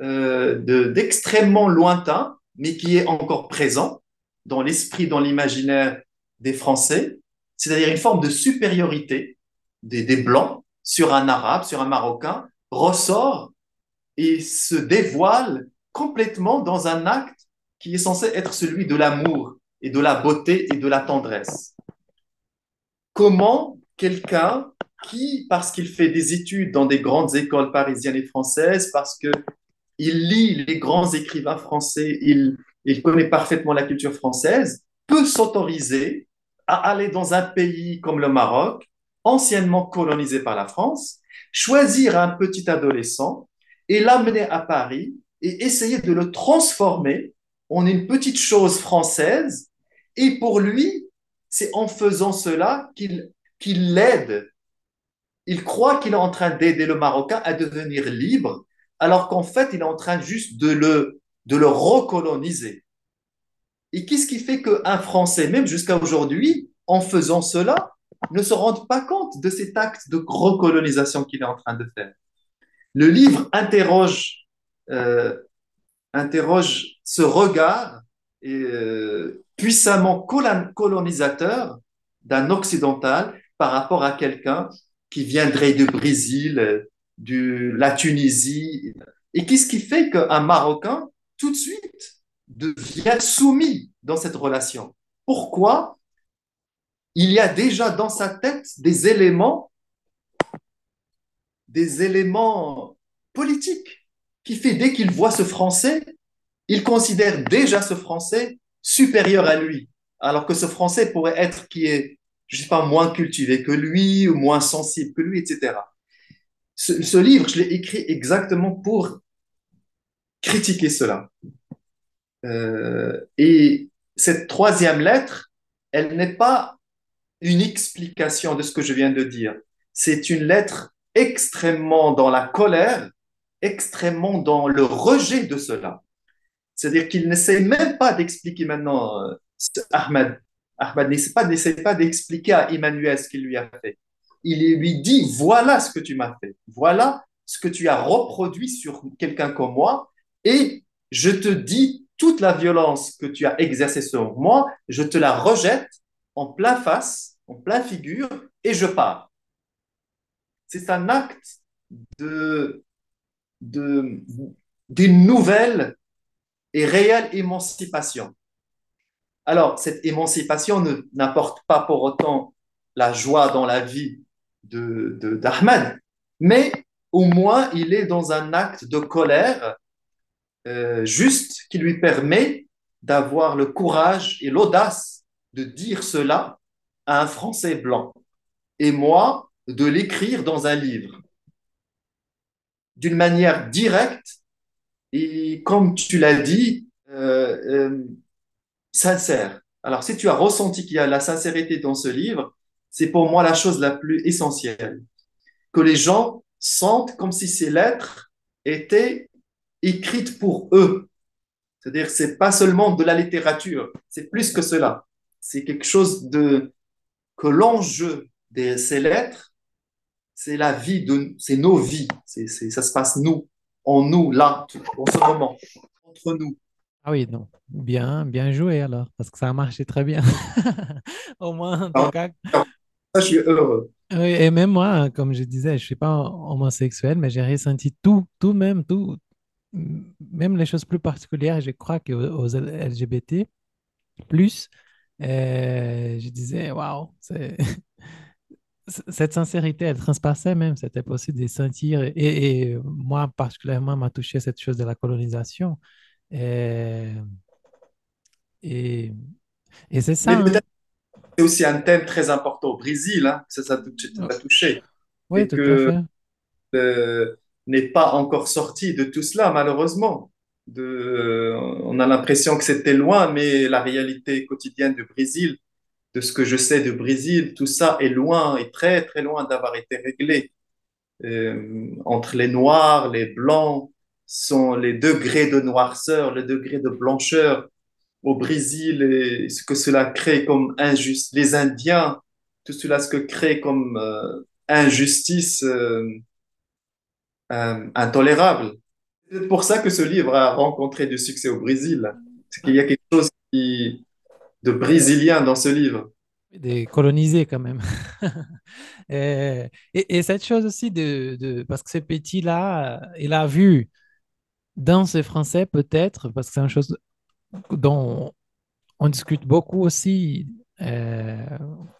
euh, de- d'extrêmement lointain, mais qui est encore présent dans l'esprit, dans l'imaginaire des Français, c'est-à-dire une forme de supériorité des, des Blancs sur un Arabe, sur un Marocain, ressort et se dévoile complètement dans un acte qui est censé être celui de l'amour et de la beauté et de la tendresse. Comment quelqu'un qui, parce qu'il fait des études dans des grandes écoles parisiennes et françaises, parce que il lit les grands écrivains français, il, il connaît parfaitement la culture française, peut s'autoriser à aller dans un pays comme le Maroc, anciennement colonisé par la France, choisir un petit adolescent et l'amener à Paris et essayer de le transformer en une petite chose française. Et pour lui, c'est en faisant cela qu'il qu'il l'aide. Il croit qu'il est en train d'aider le Marocain à devenir libre, alors qu'en fait, il est en train juste de le, de le recoloniser. Et qu'est-ce qui fait qu'un Français, même jusqu'à aujourd'hui, en faisant cela, ne se rende pas compte de cet acte de recolonisation qu'il est en train de faire? Le livre interroge, euh, interroge ce regard euh, puissamment colon- colonisateur d'un occidental par rapport à quelqu'un qui viendrait du Brésil, de la Tunisie. Et qu'est-ce qui fait qu'un Marocain, tout de suite, devient soumis dans cette relation? Pourquoi? Il y a déjà dans sa tête des éléments, des éléments politiques qui fait dès qu'il voit ce Français, il considère déjà ce Français supérieur à lui, alors que ce Français pourrait être qui est, je sais pas, moins cultivé que lui ou moins sensible que lui, etc. Ce, ce livre, je l'ai écrit exactement pour critiquer cela. Euh, et cette troisième lettre, elle n'est pas une explication de ce que je viens de dire. C'est une lettre extrêmement dans la colère, extrêmement dans le rejet de cela. C'est-à-dire qu'il n'essaie même pas d'expliquer maintenant, euh, Ahmed, Ahmed n'essaie pas, pas d'expliquer à Emmanuel ce qu'il lui a fait. Il lui dit, voilà ce que tu m'as fait, voilà ce que tu as reproduit sur quelqu'un comme moi, et je te dis, toute la violence que tu as exercée sur moi, je te la rejette en plein face, en plein figure, et je pars. C'est un acte de, d'une nouvelle et réelle émancipation. Alors, cette émancipation n'apporte pas pour autant la joie dans la vie de, d'Ahmed, mais au moins il est dans un acte de colère euh, juste qui lui permet d'avoir le courage et l'audace de dire cela à un Français blanc. Et moi, de l'écrire dans un livre. D'une manière directe et, comme tu l'as dit, euh, euh, sincère. Alors, si tu as ressenti qu'il y a la sincérité dans ce livre, c'est pour moi la chose la plus essentielle. Que les gens sentent comme si ces lettres étaient écrites pour eux. C'est-à-dire, c'est pas seulement de la littérature, c'est plus que cela. C'est quelque chose de que l'enjeu de ces lettres, c'est la vie de, c'est nos vies. C'est, c'est, ça se passe nous, en nous, là, en ce moment, entre nous. Ah oui, non. Bien, bien joué alors, parce que ça a marché très bien. *laughs* Au moins, en tout Alors, cas. ça, je suis heureux. Oui, et même moi, comme je disais, je ne suis pas homosexuel, mais j'ai ressenti tout, tout même, tout, même les choses plus particulières, je crois qu'aux aux LGBT, plus, euh, je disais, waouh, c'est- *laughs* cette sincérité, elle transpassait même, c'était possible de sentir, et, et moi particulièrement m'a touché cette chose de la colonisation. Et, Et, et c'est ça. Hein. c'est aussi un thème très important au Brésil, hein, ça, ça t'a touché, Oui, et tout à fait. euh, n'est pas encore sorti de tout cela, malheureusement. De, on a l'impression que c'était loin, mais la réalité quotidienne du Brésil, de ce que je sais du Brésil, tout ça est loin, est très, très loin d'avoir été réglé. Euh, entre les noirs, les blancs, sont les degrés de noirceur, les degrés de blancheur au Brésil et ce que cela crée comme injustice. Les Indiens, tout cela, ce que crée comme euh, injustice euh, intolérable. C'est pour ça que ce livre a rencontré du succès au Brésil. C'est qu'il y a quelque chose qui, de brésilien dans ce livre. Des colonisés quand même. *laughs* Et, et- et cette chose aussi de, parce que ce petit-là, il a vu dans ce français peut-être, parce que c'est une chose dont on discute beaucoup aussi euh,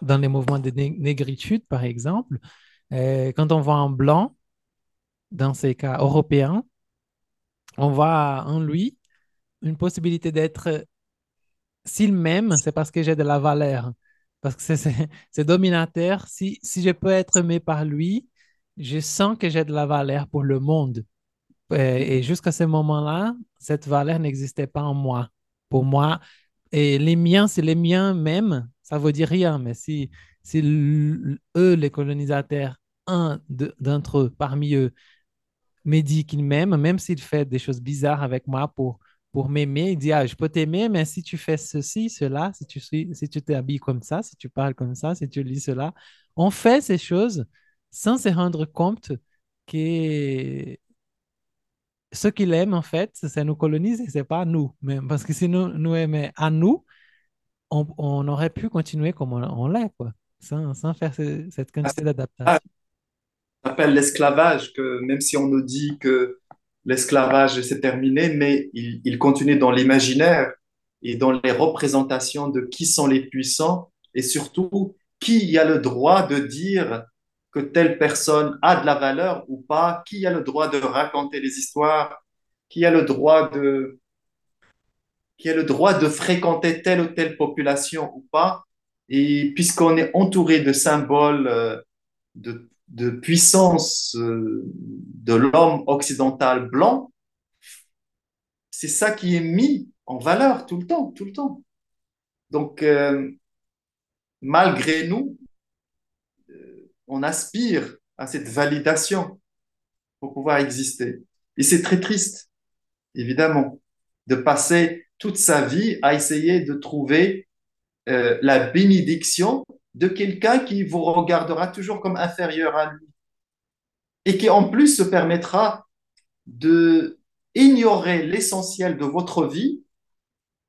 dans les mouvements de né- négritude, par exemple. Euh, quand on voit un blanc, dans ces cas européens, on voit en lui une possibilité d'être s'il m'aime, c'est parce que j'ai de la valeur. Parce que c'est dominateur. Si, si je peux être aimé par lui, je sens que j'ai de la valeur pour le monde. Et jusqu'à ce moment-là, cette valeur n'existait pas en moi. Pour moi, et les miens, c'est les miens même, ça veut dire rien. Mais si, si eux, les colonisateurs, un de- d'entre eux, parmi eux, me dit qu'il m'aime, même s'il fait des choses bizarres avec moi pour, pour m'aimer. Il dit, ah, je peux t'aimer, mais si tu fais ceci, cela, si tu suis, si tu t'habilles comme ça, si tu parles comme ça, si tu lis cela, on fait ces choses sans se rendre compte que ce qu'il aime, en fait, c'est nous coloniser, c'est pas nous. Même parce que si nous, nous à nous, on, on aurait pu continuer comme on, on l'est, quoi, sans, sans faire ce- cette quantité d'adaptation. On appelle l'esclavage, que même si on nous dit que l'esclavage c'est terminé, mais il, il continue dans l'imaginaire et dans les représentations de qui sont les puissants et surtout qui a le droit de dire que telle personne a de la valeur ou pas, qui a le droit de raconter les histoires, qui a le droit de, qui a le droit de fréquenter telle ou telle population ou pas. Et puisqu'on est entouré de symboles euh, de, de puissance euh, de l'homme occidental blanc, c'est ça qui est mis en valeur tout le temps, tout le temps. Donc, euh, malgré nous, euh, on aspire à cette validation pour pouvoir exister. Et c'est très triste, évidemment, de passer toute sa vie à essayer de trouver la bénédiction de quelqu'un qui vous regardera toujours comme inférieur à lui et qui en plus se permettra de ignorer l'essentiel de votre vie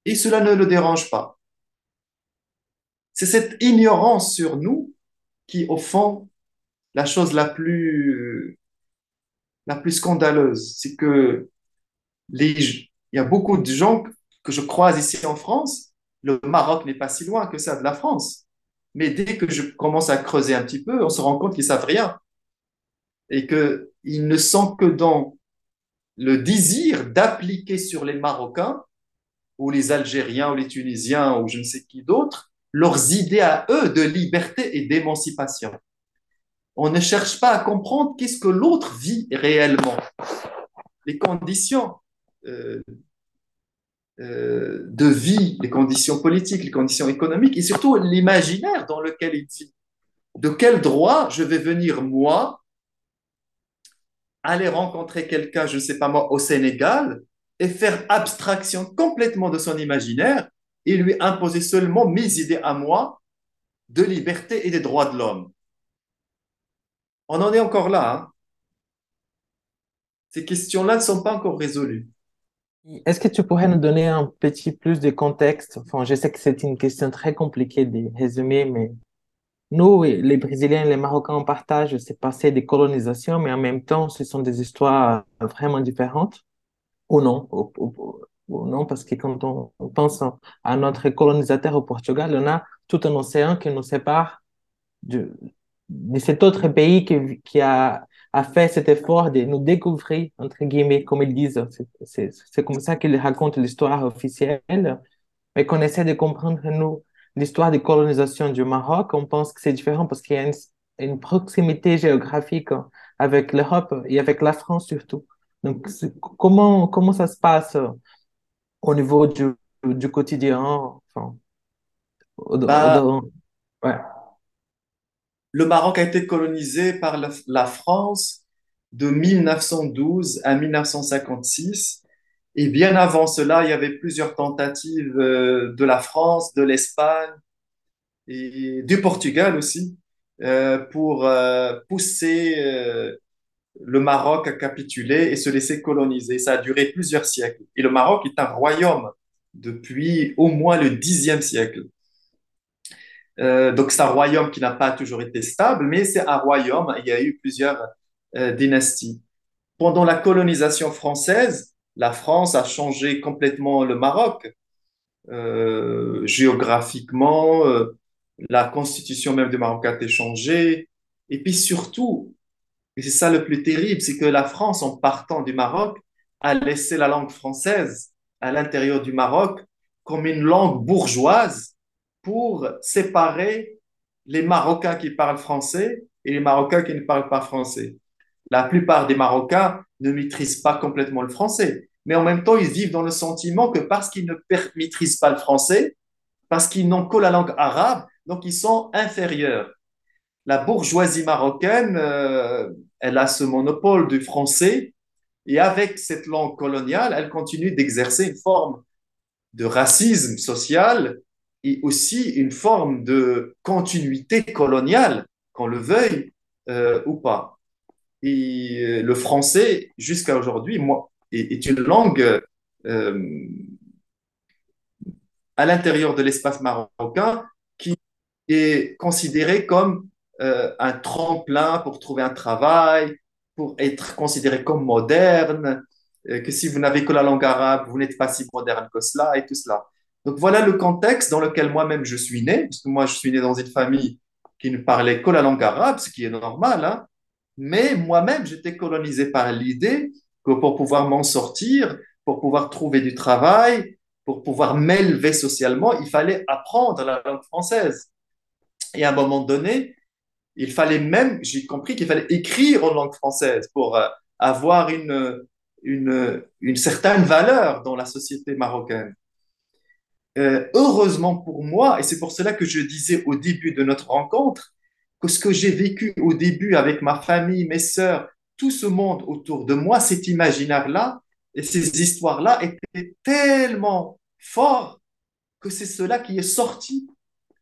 et cela ne le dérange pas. C'est cette ignorance sur nous qui, au fond, la chose la plus, la plus scandaleuse, c'est que il y a beaucoup de gens que je croise ici en France. Le Maroc n'est pas si loin que ça de la France. Mais dès que je commence à creuser un petit peu, on se rend compte qu'ils savent rien et qu'ils ne sont que dans le désir d'appliquer sur les Marocains ou les Algériens ou les Tunisiens ou je ne sais qui d'autre leurs idées à eux de liberté et d'émancipation. On ne cherche pas à comprendre qu'est-ce que l'autre vit réellement, les conditions euh, euh, de vie, les conditions politiques, les conditions économiques et surtout l'imaginaire dans lequel il vit. De quel droit je vais venir, moi, aller rencontrer quelqu'un, je ne sais pas moi, au Sénégal et faire abstraction complètement de son imaginaire et lui imposer seulement mes idées à moi de liberté et des droits de l'homme? On en est encore là. Hein? Ces questions-là ne sont pas encore résolues. Est-ce que tu pourrais nous donner un petit plus de contexte? Enfin, je sais que c'est une question très compliquée de résumer, mais nous, les Brésiliens et les Marocains, on partage ce passé de colonisation, mais en même temps, ce sont des histoires vraiment différentes, ou non, ou, non, parce que quand on, pense à notre colonisateur au Portugal, on a tout un océan qui nous sépare de, cet autre pays qui a, a fait cet effort de nous découvrir, entre guillemets, comme ils disent. C'est comme ça qu'ils racontent l'histoire officielle. mais qu'on essaie de comprendre, nous, l'histoire de colonisation du Maroc, on pense que c'est différent parce qu'il y a une, une proximité géographique avec l'Europe et avec la France surtout. Donc, comment, comment ça se passe au niveau du, du quotidien? Enfin, Bah, ouais. Le Maroc a été colonisé par la, France de 1912 à 1956. Et bien avant cela, il y avait plusieurs tentatives euh, de la France, de l'Espagne et du Portugal aussi euh, pour euh, pousser le Maroc à capituler et se laisser coloniser. Ça a duré plusieurs siècles. Et le Maroc est un royaume depuis au moins le Xe siècle. Euh, donc c'est un royaume qui n'a pas toujours été stable, mais c'est un royaume. Il y a eu plusieurs euh, dynasties. Pendant la colonisation française, la France a changé complètement le Maroc. Euh, géographiquement, la constitution même du Maroc a été changée. Et puis surtout, et c'est ça le plus terrible, c'est que la France, en partant du Maroc, a laissé la langue française à l'intérieur du Maroc comme une langue bourgeoise pour séparer les Marocains qui parlent français et les Marocains qui ne parlent pas français. La plupart des Marocains ne maîtrisent pas complètement le français, mais en même temps, ils vivent dans le sentiment que parce qu'ils ne maîtrisent pas le français, parce qu'ils n'ont que la langue arabe, donc ils sont inférieurs. La bourgeoisie marocaine, euh, elle a ce monopole du français, et avec cette langue coloniale, elle continue d'exercer une forme de racisme social aussi une forme de continuité coloniale, qu'on le veuille euh, ou pas. Et euh, le français, jusqu'à aujourd'hui, moi, est, une langue euh, à l'intérieur de l'espace marocain qui est considérée comme un tremplin pour trouver un travail, pour être considéré comme moderne, que si vous n'avez que la langue arabe, vous n'êtes pas si moderne que cela et tout cela. Donc voilà le contexte dans lequel moi-même je suis né, parce que moi je suis né dans une famille qui ne parlait que la langue arabe, ce qui est normal, hein, mais moi-même j'étais colonisé par l'idée que pour pouvoir m'en sortir, pour pouvoir trouver du travail, pour pouvoir m'élever socialement, il fallait apprendre la langue française. Et à un moment donné, il fallait même, j'ai compris qu'il fallait écrire en langue française pour euh, avoir une, une, certaine valeur dans la société marocaine. Euh, heureusement pour moi, et c'est pour cela que je disais au début de notre rencontre, que ce que j'ai vécu au début avec ma famille, mes sœurs, tout ce monde autour de moi, cet imaginaire-là et ces histoires-là étaient tellement forts que c'est cela qui est sorti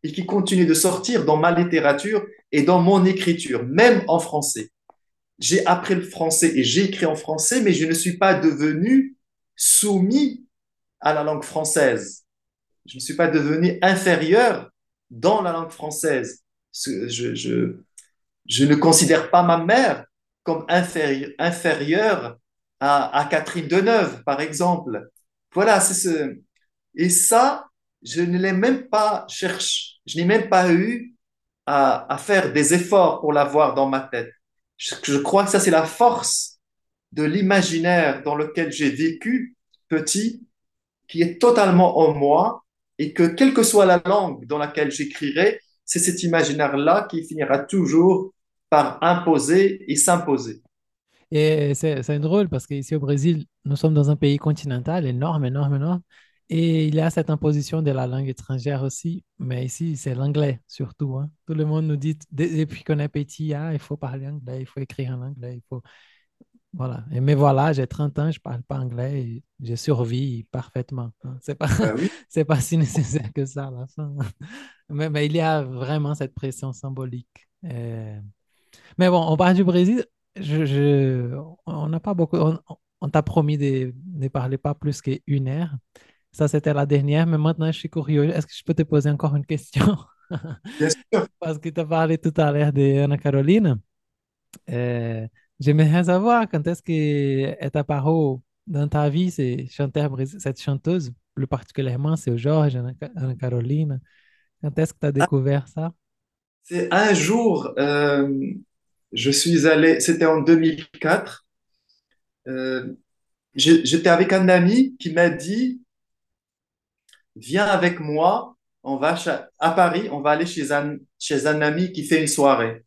et qui continue de sortir dans ma littérature et dans mon écriture, même en français. J'ai appris le français et j'ai écrit en français, mais je ne suis pas devenu soumis à la langue française. Je ne suis pas devenu inférieur dans la langue française. Je, ne considère pas ma mère comme inférieure, à, à Catherine Deneuve, par exemple. Voilà, c'est ce. Et ça, je ne l'ai même pas cherché, je n'ai même pas eu à, faire des efforts pour l'avoir dans ma tête. Je, crois que ça, c'est la force de l'imaginaire dans lequel j'ai vécu petit, qui est totalement en moi, et que quelle que soit la langue dans laquelle j'écrirai, c'est cet imaginaire-là qui finira toujours par imposer et s'imposer. Et c'est drôle parce qu'ici au Brésil, nous sommes dans un pays continental énorme, énorme, énorme. Et il y a cette imposition de la langue étrangère aussi, mais ici, c'est l'anglais surtout. Hein. Tout le monde nous dit, depuis qu'on est petit, ah, il faut parler anglais, il faut écrire en anglais, il faut... Voilà. Et mais voilà, j'ai 30 ans, je ne parle pas anglais et je survis parfaitement. Hein. Ce n'est pas, Ben oui. *laughs* pas si nécessaire que ça à la fin. *laughs* Mais, mais il y a vraiment cette pression symbolique. Et... Mais bon, on parle du Brésil. Je, je... On n'a pas beaucoup... On, on t'a promis de ne parler pas plus qu'une heure. Ça, c'était la dernière, mais maintenant, je suis curieux. Est-ce que je peux te poser encore une question? Bien sûr. *laughs* Parce que tu as parlé tout à l'heure d'Anna Caroline. Euh, J'aimerais savoir quand est-ce qu'est apparue dans ta vie cette chanteuse, plus particulièrement, c'est Georges, Anna, Anna Caroline. Quand est-ce que tu as découvert ça? C'est un jour, euh, je suis allé, c'était en 2004. Euh, J'étais avec un ami qui m'a dit viens avec moi, on va à Paris, on va aller chez un ami qui fait une soirée.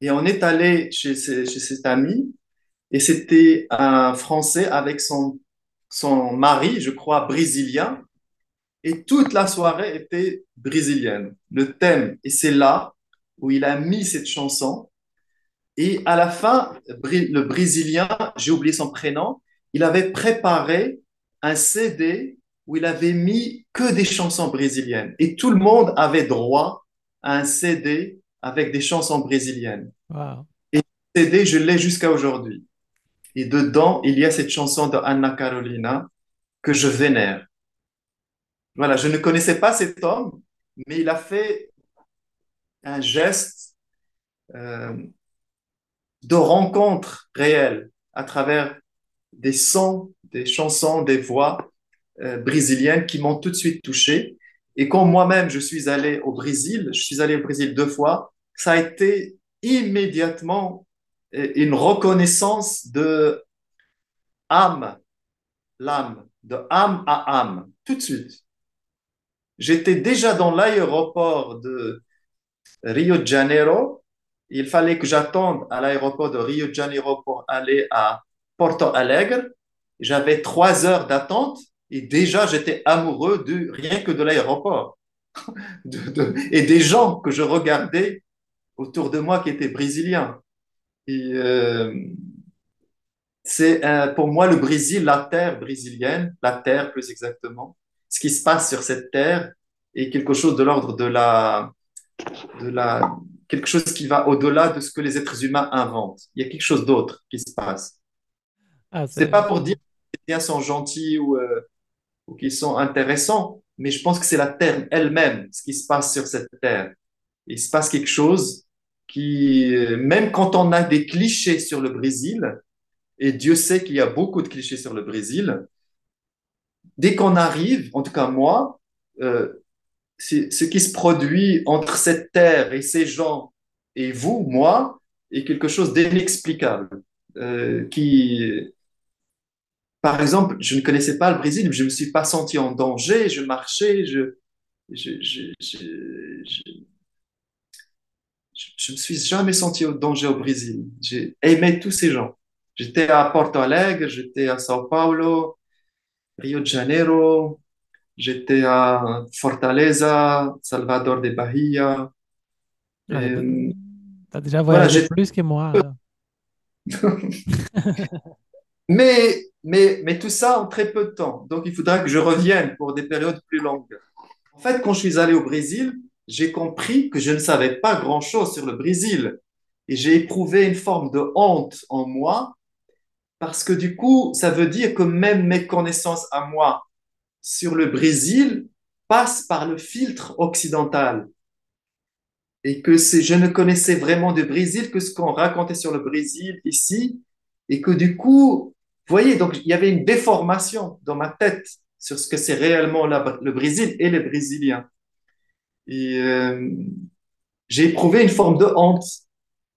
Et on est allé chez, chez cet ami, et c'était un Français avec son, son mari, je crois, brésilien, et toute la soirée était brésilienne. Le thème, et c'est là où il a mis cette chanson. Et à la fin, le Brésilien, j'ai oublié son prénom, il avait préparé un CD où il avait mis que des chansons brésiliennes. Et tout le monde avait droit à un CD avec des chansons brésiliennes. Wow. CD, je l'ai jusqu'à aujourd'hui. Et dedans, il y a cette chanson de Anna Carolina que je vénère. Voilà, je ne connaissais pas cet homme, mais il a fait un geste euh, de rencontre réelle à travers des sons, des chansons, des voix euh, brésiliennes qui m'ont tout de suite touché. Et quand moi-même je suis allé au Brésil, je suis allé au Brésil deux fois, ça a été immédiatement euh, une reconnaissance de âme, l'âme, de âme à âme, tout de suite. J'étais déjà dans l'aéroport de Rio de Janeiro. Il fallait que j'attende à l'aéroport de Rio de Janeiro pour aller à Porto Alegre. J'avais trois heures d'attente et déjà j'étais amoureux de rien que de l'aéroport *laughs* de- de- et des gens que je regardais autour de moi qui étaient brésiliens. Et euh, c'est euh, pour moi le Brésil, la terre brésilienne, la terre plus exactement, ce qui se passe sur cette terre est quelque chose de l'ordre de la, de la, quelque chose qui va au-delà de ce que les êtres humains inventent. Il y a quelque chose d'autre qui se passe. Ah, C'est pas pour dire que les sont gentils ou, euh, ou qu'ils sont intéressants, mais je pense que c'est la terre elle-même, ce qui se passe sur cette terre. Il se passe quelque chose qui, même quand on a des clichés sur le Brésil, et Dieu sait qu'il y a beaucoup de clichés sur le Brésil, dès qu'on arrive, en tout cas moi, euh, ce qui se produit entre cette terre et ces gens et vous, moi, est quelque chose d'inexplicable. Euh, qui, par exemple, je ne connaissais pas le Brésil, je ne me suis pas senti en danger, je marchais, je, je, je, je, je, me suis jamais senti en danger au Brésil. J'ai aimé tous ces gens. J'étais à Porto Alegre, j'étais à Sao Paulo, Rio de Janeiro, j'étais à Fortaleza, Salvador de Bahia. Ah, Et, t'as- euh, déjà voyagé plus que moi. *laughs* *laughs* Mais, mais, mais tout ça en très peu de temps. Donc, il faudra que je revienne pour des périodes plus longues. En fait, quand je suis allé au Brésil, j'ai compris que je ne savais pas grand-chose sur le Brésil. Et j'ai éprouvé une forme de honte en moi parce que du coup, ça veut dire que même mes connaissances à moi sur le Brésil passent par le filtre occidental. Et que je ne connaissais vraiment du Brésil que ce qu'on racontait sur le Brésil ici. Et que du coup, vous voyez, donc il y avait une déformation dans ma tête sur ce que c'est réellement le Brésil et les Brésiliens. Et euh, j'ai éprouvé une forme de honte.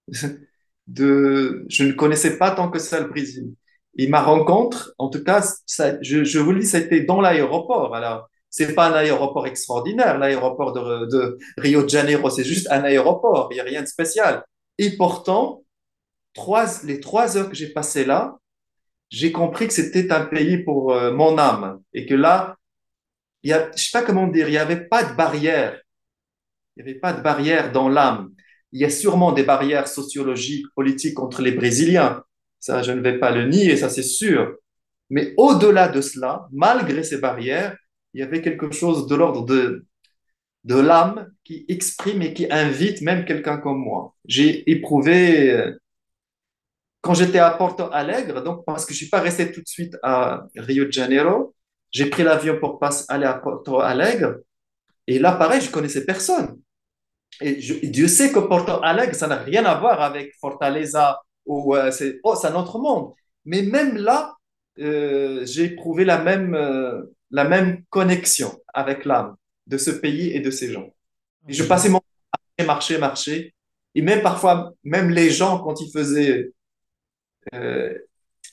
*laughs* De, je ne connaissais pas tant que ça le Brésil. Et ma rencontre, en tout cas, je, je vous le dis, c'était dans l'aéroport. Alors, c'est pas un aéroport extraordinaire, l'aéroport de, de Rio de Janeiro, c'est juste un aéroport, il n'y a rien de spécial. Et pourtant, trois, les trois heures que j'ai passées là, j'ai compris que c'était un pays pour euh, mon âme et que là, il y a, je sais pas comment dire, il n'y avait pas de barrière. Il n'y avait pas de barrière dans l'âme. Il y a sûrement des barrières sociologiques, politiques entre les Brésiliens. Ça, je ne vais pas le nier, ça c'est sûr. Mais au-delà de cela, malgré ces barrières, il y avait quelque chose de l'ordre de, de l'âme qui exprime et qui invite même quelqu'un comme moi. J'ai éprouvé, euh, quand j'étais à Porto Alegre, donc parce que je suis pas resté tout de suite à Rio de Janeiro, j'ai pris l'avion pour passer, aller à Porto Alegre. Et là, pareil, je connaissais personne. Et, je- et Dieu sait que Porto Alegre, ça n'a rien à voir avec Fortaleza ou euh, c'est oh, un autre monde. Mais même là, euh, j'ai éprouvé la même, euh, la même connexion avec l'âme de ce pays et de ces gens. Et je passais mon temps à marcher, marcher. Et même parfois, même les gens, quand ils faisaient euh,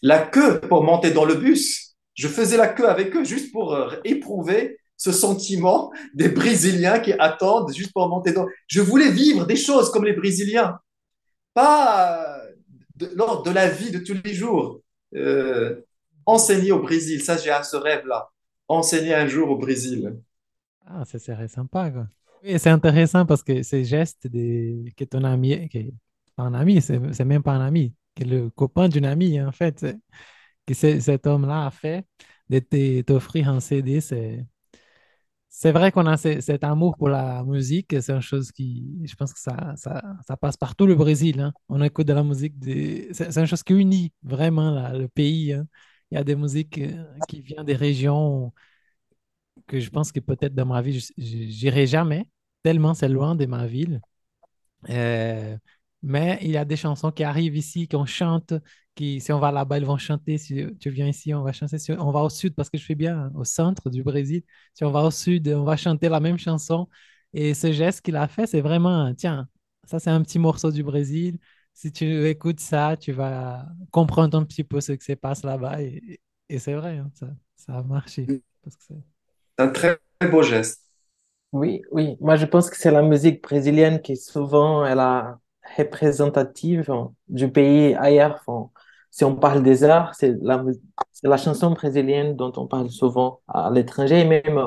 la queue pour monter dans le bus, je faisais la queue avec eux juste pour euh, éprouver ce sentiment des Brésiliens qui attendent juste pour monter dans. Je voulais vivre des choses comme les Brésiliens, pas euh, de, lors de la vie de tous les jours. Enseigner au Brésil, ça j'ai ce rêve-là. Enseigner un jour au Brésil. Ah, ça serait sympa, quoi. Oui, c'est intéressant parce que ces gestes de, que ton ami, que, un ami, c'est même pas un ami, le copain d'une amie, en fait, que cet homme-là a fait, de t'offrir un CD, c'est vrai qu'on a ce- cet amour pour la musique, c'est une chose qui, je pense que ça, ça, ça passe partout le Brésil, hein. On écoute de la musique, c'est une chose qui unit vraiment le pays, hein. Il y a des musiques euh, qui viennent des régions que je pense que peut-être dans ma vie, j'irai jamais, tellement c'est loin de ma ville. Euh, mais il y a des chansons qui arrivent ici, qu'on chante, qui, si on va là-bas, ils vont chanter. Si tu viens ici, on va chanter. Si on va au sud, parce que je fais bien hein, au centre du Brésil. Si on va au sud, on va chanter la même chanson. Et ce geste qu'il a fait, c'est vraiment, tiens, ça c'est un petit morceau du Brésil. Si tu écoutes ça, tu vas comprendre un petit peu ce qui se passe là-bas. Et, et c'est vrai, hein, ça, ça a marché. C'est- un très, beau geste. Oui, oui. Moi, je pense que c'est la musique brésilienne qui souvent est la représentative du pays ailleurs. Enfin, si on parle des arts, c'est la, la chanson brésilienne dont on parle souvent à l'étranger et même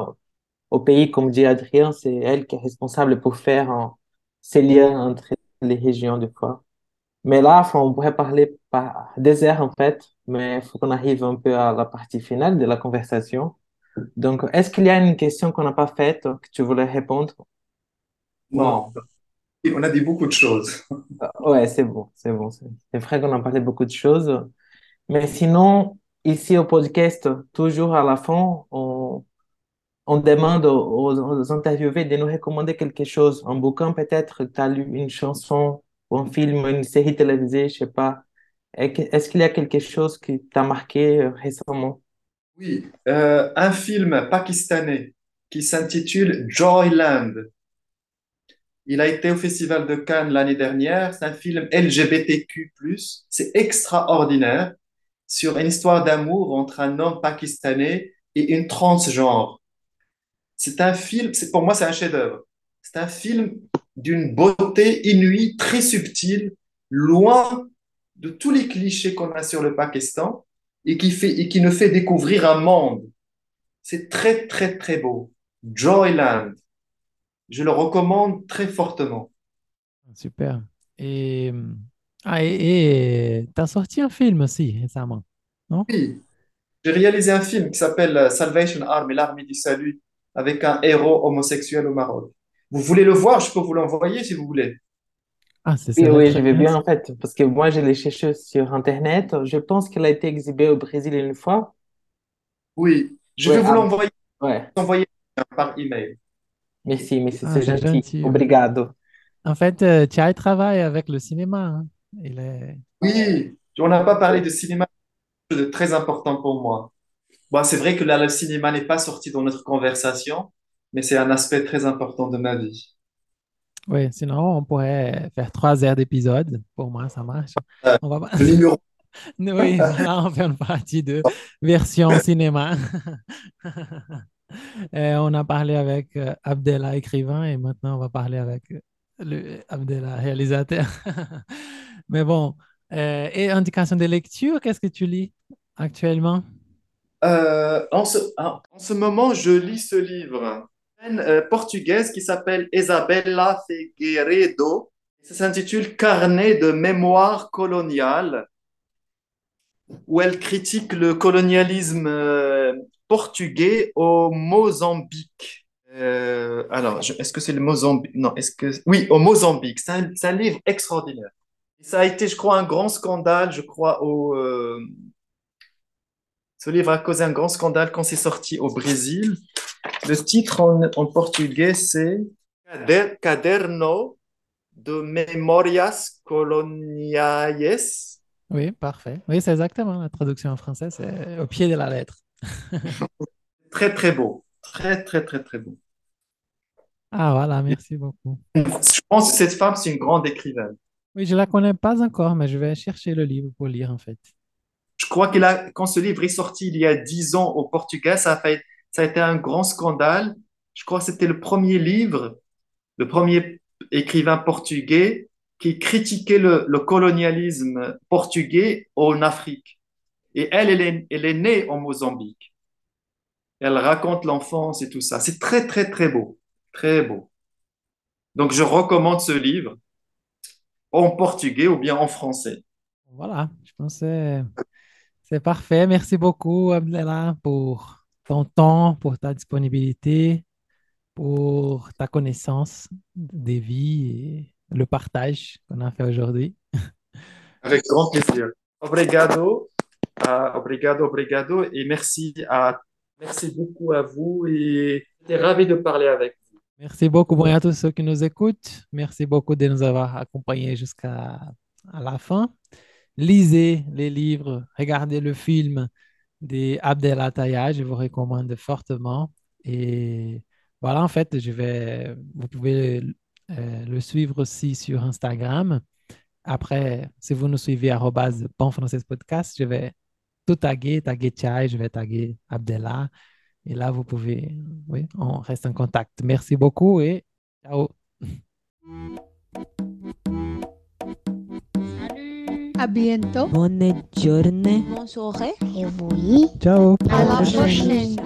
au pays, comme dit Adrien, c'est elle qui est responsable pour faire hein, ces liens entre les régions des fois. Mais là, enfin, on pourrait parler par des airs en fait, mais il faut qu'on arrive un peu à la partie finale de la conversation. Donc, est-ce qu'il y a une question qu'on n'a pas faite que tu voulais répondre? Non, on a dit beaucoup de choses. Ouais, c'est bon, c'est bon. C'est vrai qu'on a parlé beaucoup de choses. Mais sinon, ici au podcast, toujours à la fin, on, on demande aux, aux interviewés de nous recommander quelque chose. Un bouquin peut-être, tu as lu une chanson, ou un film, une série télévisée, je sais pas. Est-ce qu'il y a quelque chose qui t'a marqué euh, récemment? Oui, euh, un film pakistanais qui s'intitule Joyland. Il a été au Festival de Cannes l'année dernière. C'est un film LGBTQ+. C'est extraordinaire sur une histoire d'amour entre un homme pakistanais et une transgenre. C'est un film, pour moi, c'est un chef-d'œuvre. C'est un film d'une beauté inouïe, très subtile, loin de tous les clichés qu'on a sur le Pakistan et qui fait, et qui nous fait découvrir un monde. C'est très, très, très beau. Joyland. Je le recommande très fortement. Super. Et, ah, et, tu as sorti un film aussi récemment, non? Oui, j'ai réalisé un film qui s'appelle euh, Salvation Army, l'armée du salut, avec un héros homosexuel au Maroc. Vous voulez le voir? Je peux vous l'envoyer si vous voulez. Ah, c'est ça, oui, je vais bien. en fait, parce que moi, je l'ai cherché sur Internet. Je pense qu'elle a été exhibée au Brésil une fois. Oui, je Ouais, vais vous ah, l'envoyer ouais. envoyer par email. Merci, merci, Ah, c'est gentil. gentil. oui. Obrigado. En fait, euh, Thierry travaille avec le cinéma. hein. Il est... Oui, on n'a pas parlé de cinéma, c'est chose de très important pour moi. Bon, c'est vrai que là, le cinéma n'est pas sorti dans notre conversation, mais c'est un aspect très important de ma vie. Oui, sinon, on pourrait faire trois heures d'épisode. Pour moi, ça marche. Euh, On va... le numéro, *laughs* Oui, là, on fait une partie de version *laughs* cinéma. *laughs* *laughs* Et on a parlé avec euh, Abdella, écrivain, et maintenant, on va parler avec euh, le Abdella, réalisateur. *laughs* Mais bon, euh, et indication de lecture, qu'est-ce que tu lis actuellement? Euh, en ce, en en ce moment, je lis ce livre, euh, portugaise qui s'appelle Isabella Figueiredo. Ça s'intitule Carnet de mémoire coloniale, où elle critique le colonialisme euh, portugais au Mozambique. Euh, alors, est-ce que c'est le Mozambique? Non, est-ce que... Oui, au Mozambique. C'est un, livre extraordinaire. Ça a été, je crois, un grand scandale, je crois, au, euh, ce livre a causé un grand scandale quand c'est sorti au Brésil. Le titre en, en portugais, c'est Cader- Caderno de Memorias Coloniales. Oui, parfait. Oui, c'est exactement la traduction en français, c'est au pied de la lettre. *laughs* Très, très beau. Très, très, très, très beau. Ah, voilà, merci beaucoup. Je pense que cette femme, c'est une grande écrivaine. Oui, je la connais pas encore, mais je vais chercher le livre pour lire, en fait. Je crois qu'il a, quand ce livre est sorti il y a dix ans au Portugal, ça a fait, Ça a été un grand scandale. Je crois que c'était le premier livre, le premier écrivain portugais qui critiquait le, le colonialisme portugais en Afrique. Et elle, elle est, elle est née en Mozambique. Elle raconte l'enfance et tout ça. C'est très, très, très beau. Très beau. Donc, je recommande ce livre en portugais ou bien en français. Voilà, je pense que c'est parfait. Merci beaucoup, Abdallah, pour ton temps, pour ta disponibilité, pour ta connaissance des vies et le partage qu'on a fait aujourd'hui. Avec grand plaisir. Obrigado, ah, obrigado, obrigado, et merci à, merci beaucoup à vous et j'étais ravi de parler avec vous. Merci beaucoup à tous ceux qui nous écoutent. Merci beaucoup de nous avoir accompagnés jusqu'à la fin. Lisez les livres, regardez le film de Abdel Attaya, je vous recommande fortement. Et voilà, en fait, je vais, vous pouvez euh, le suivre aussi sur Instagram. Après, si vous nous suivez arrobase je vais tout taguer, taguer Chai, je vais taguer Abdallah. Et là, vous pouvez, oui, on reste en contact. Merci beaucoup et ciao. Salut. À bientôt. Bonne journée. Bonne soirée. Et oui. Ciao. À la prochaine.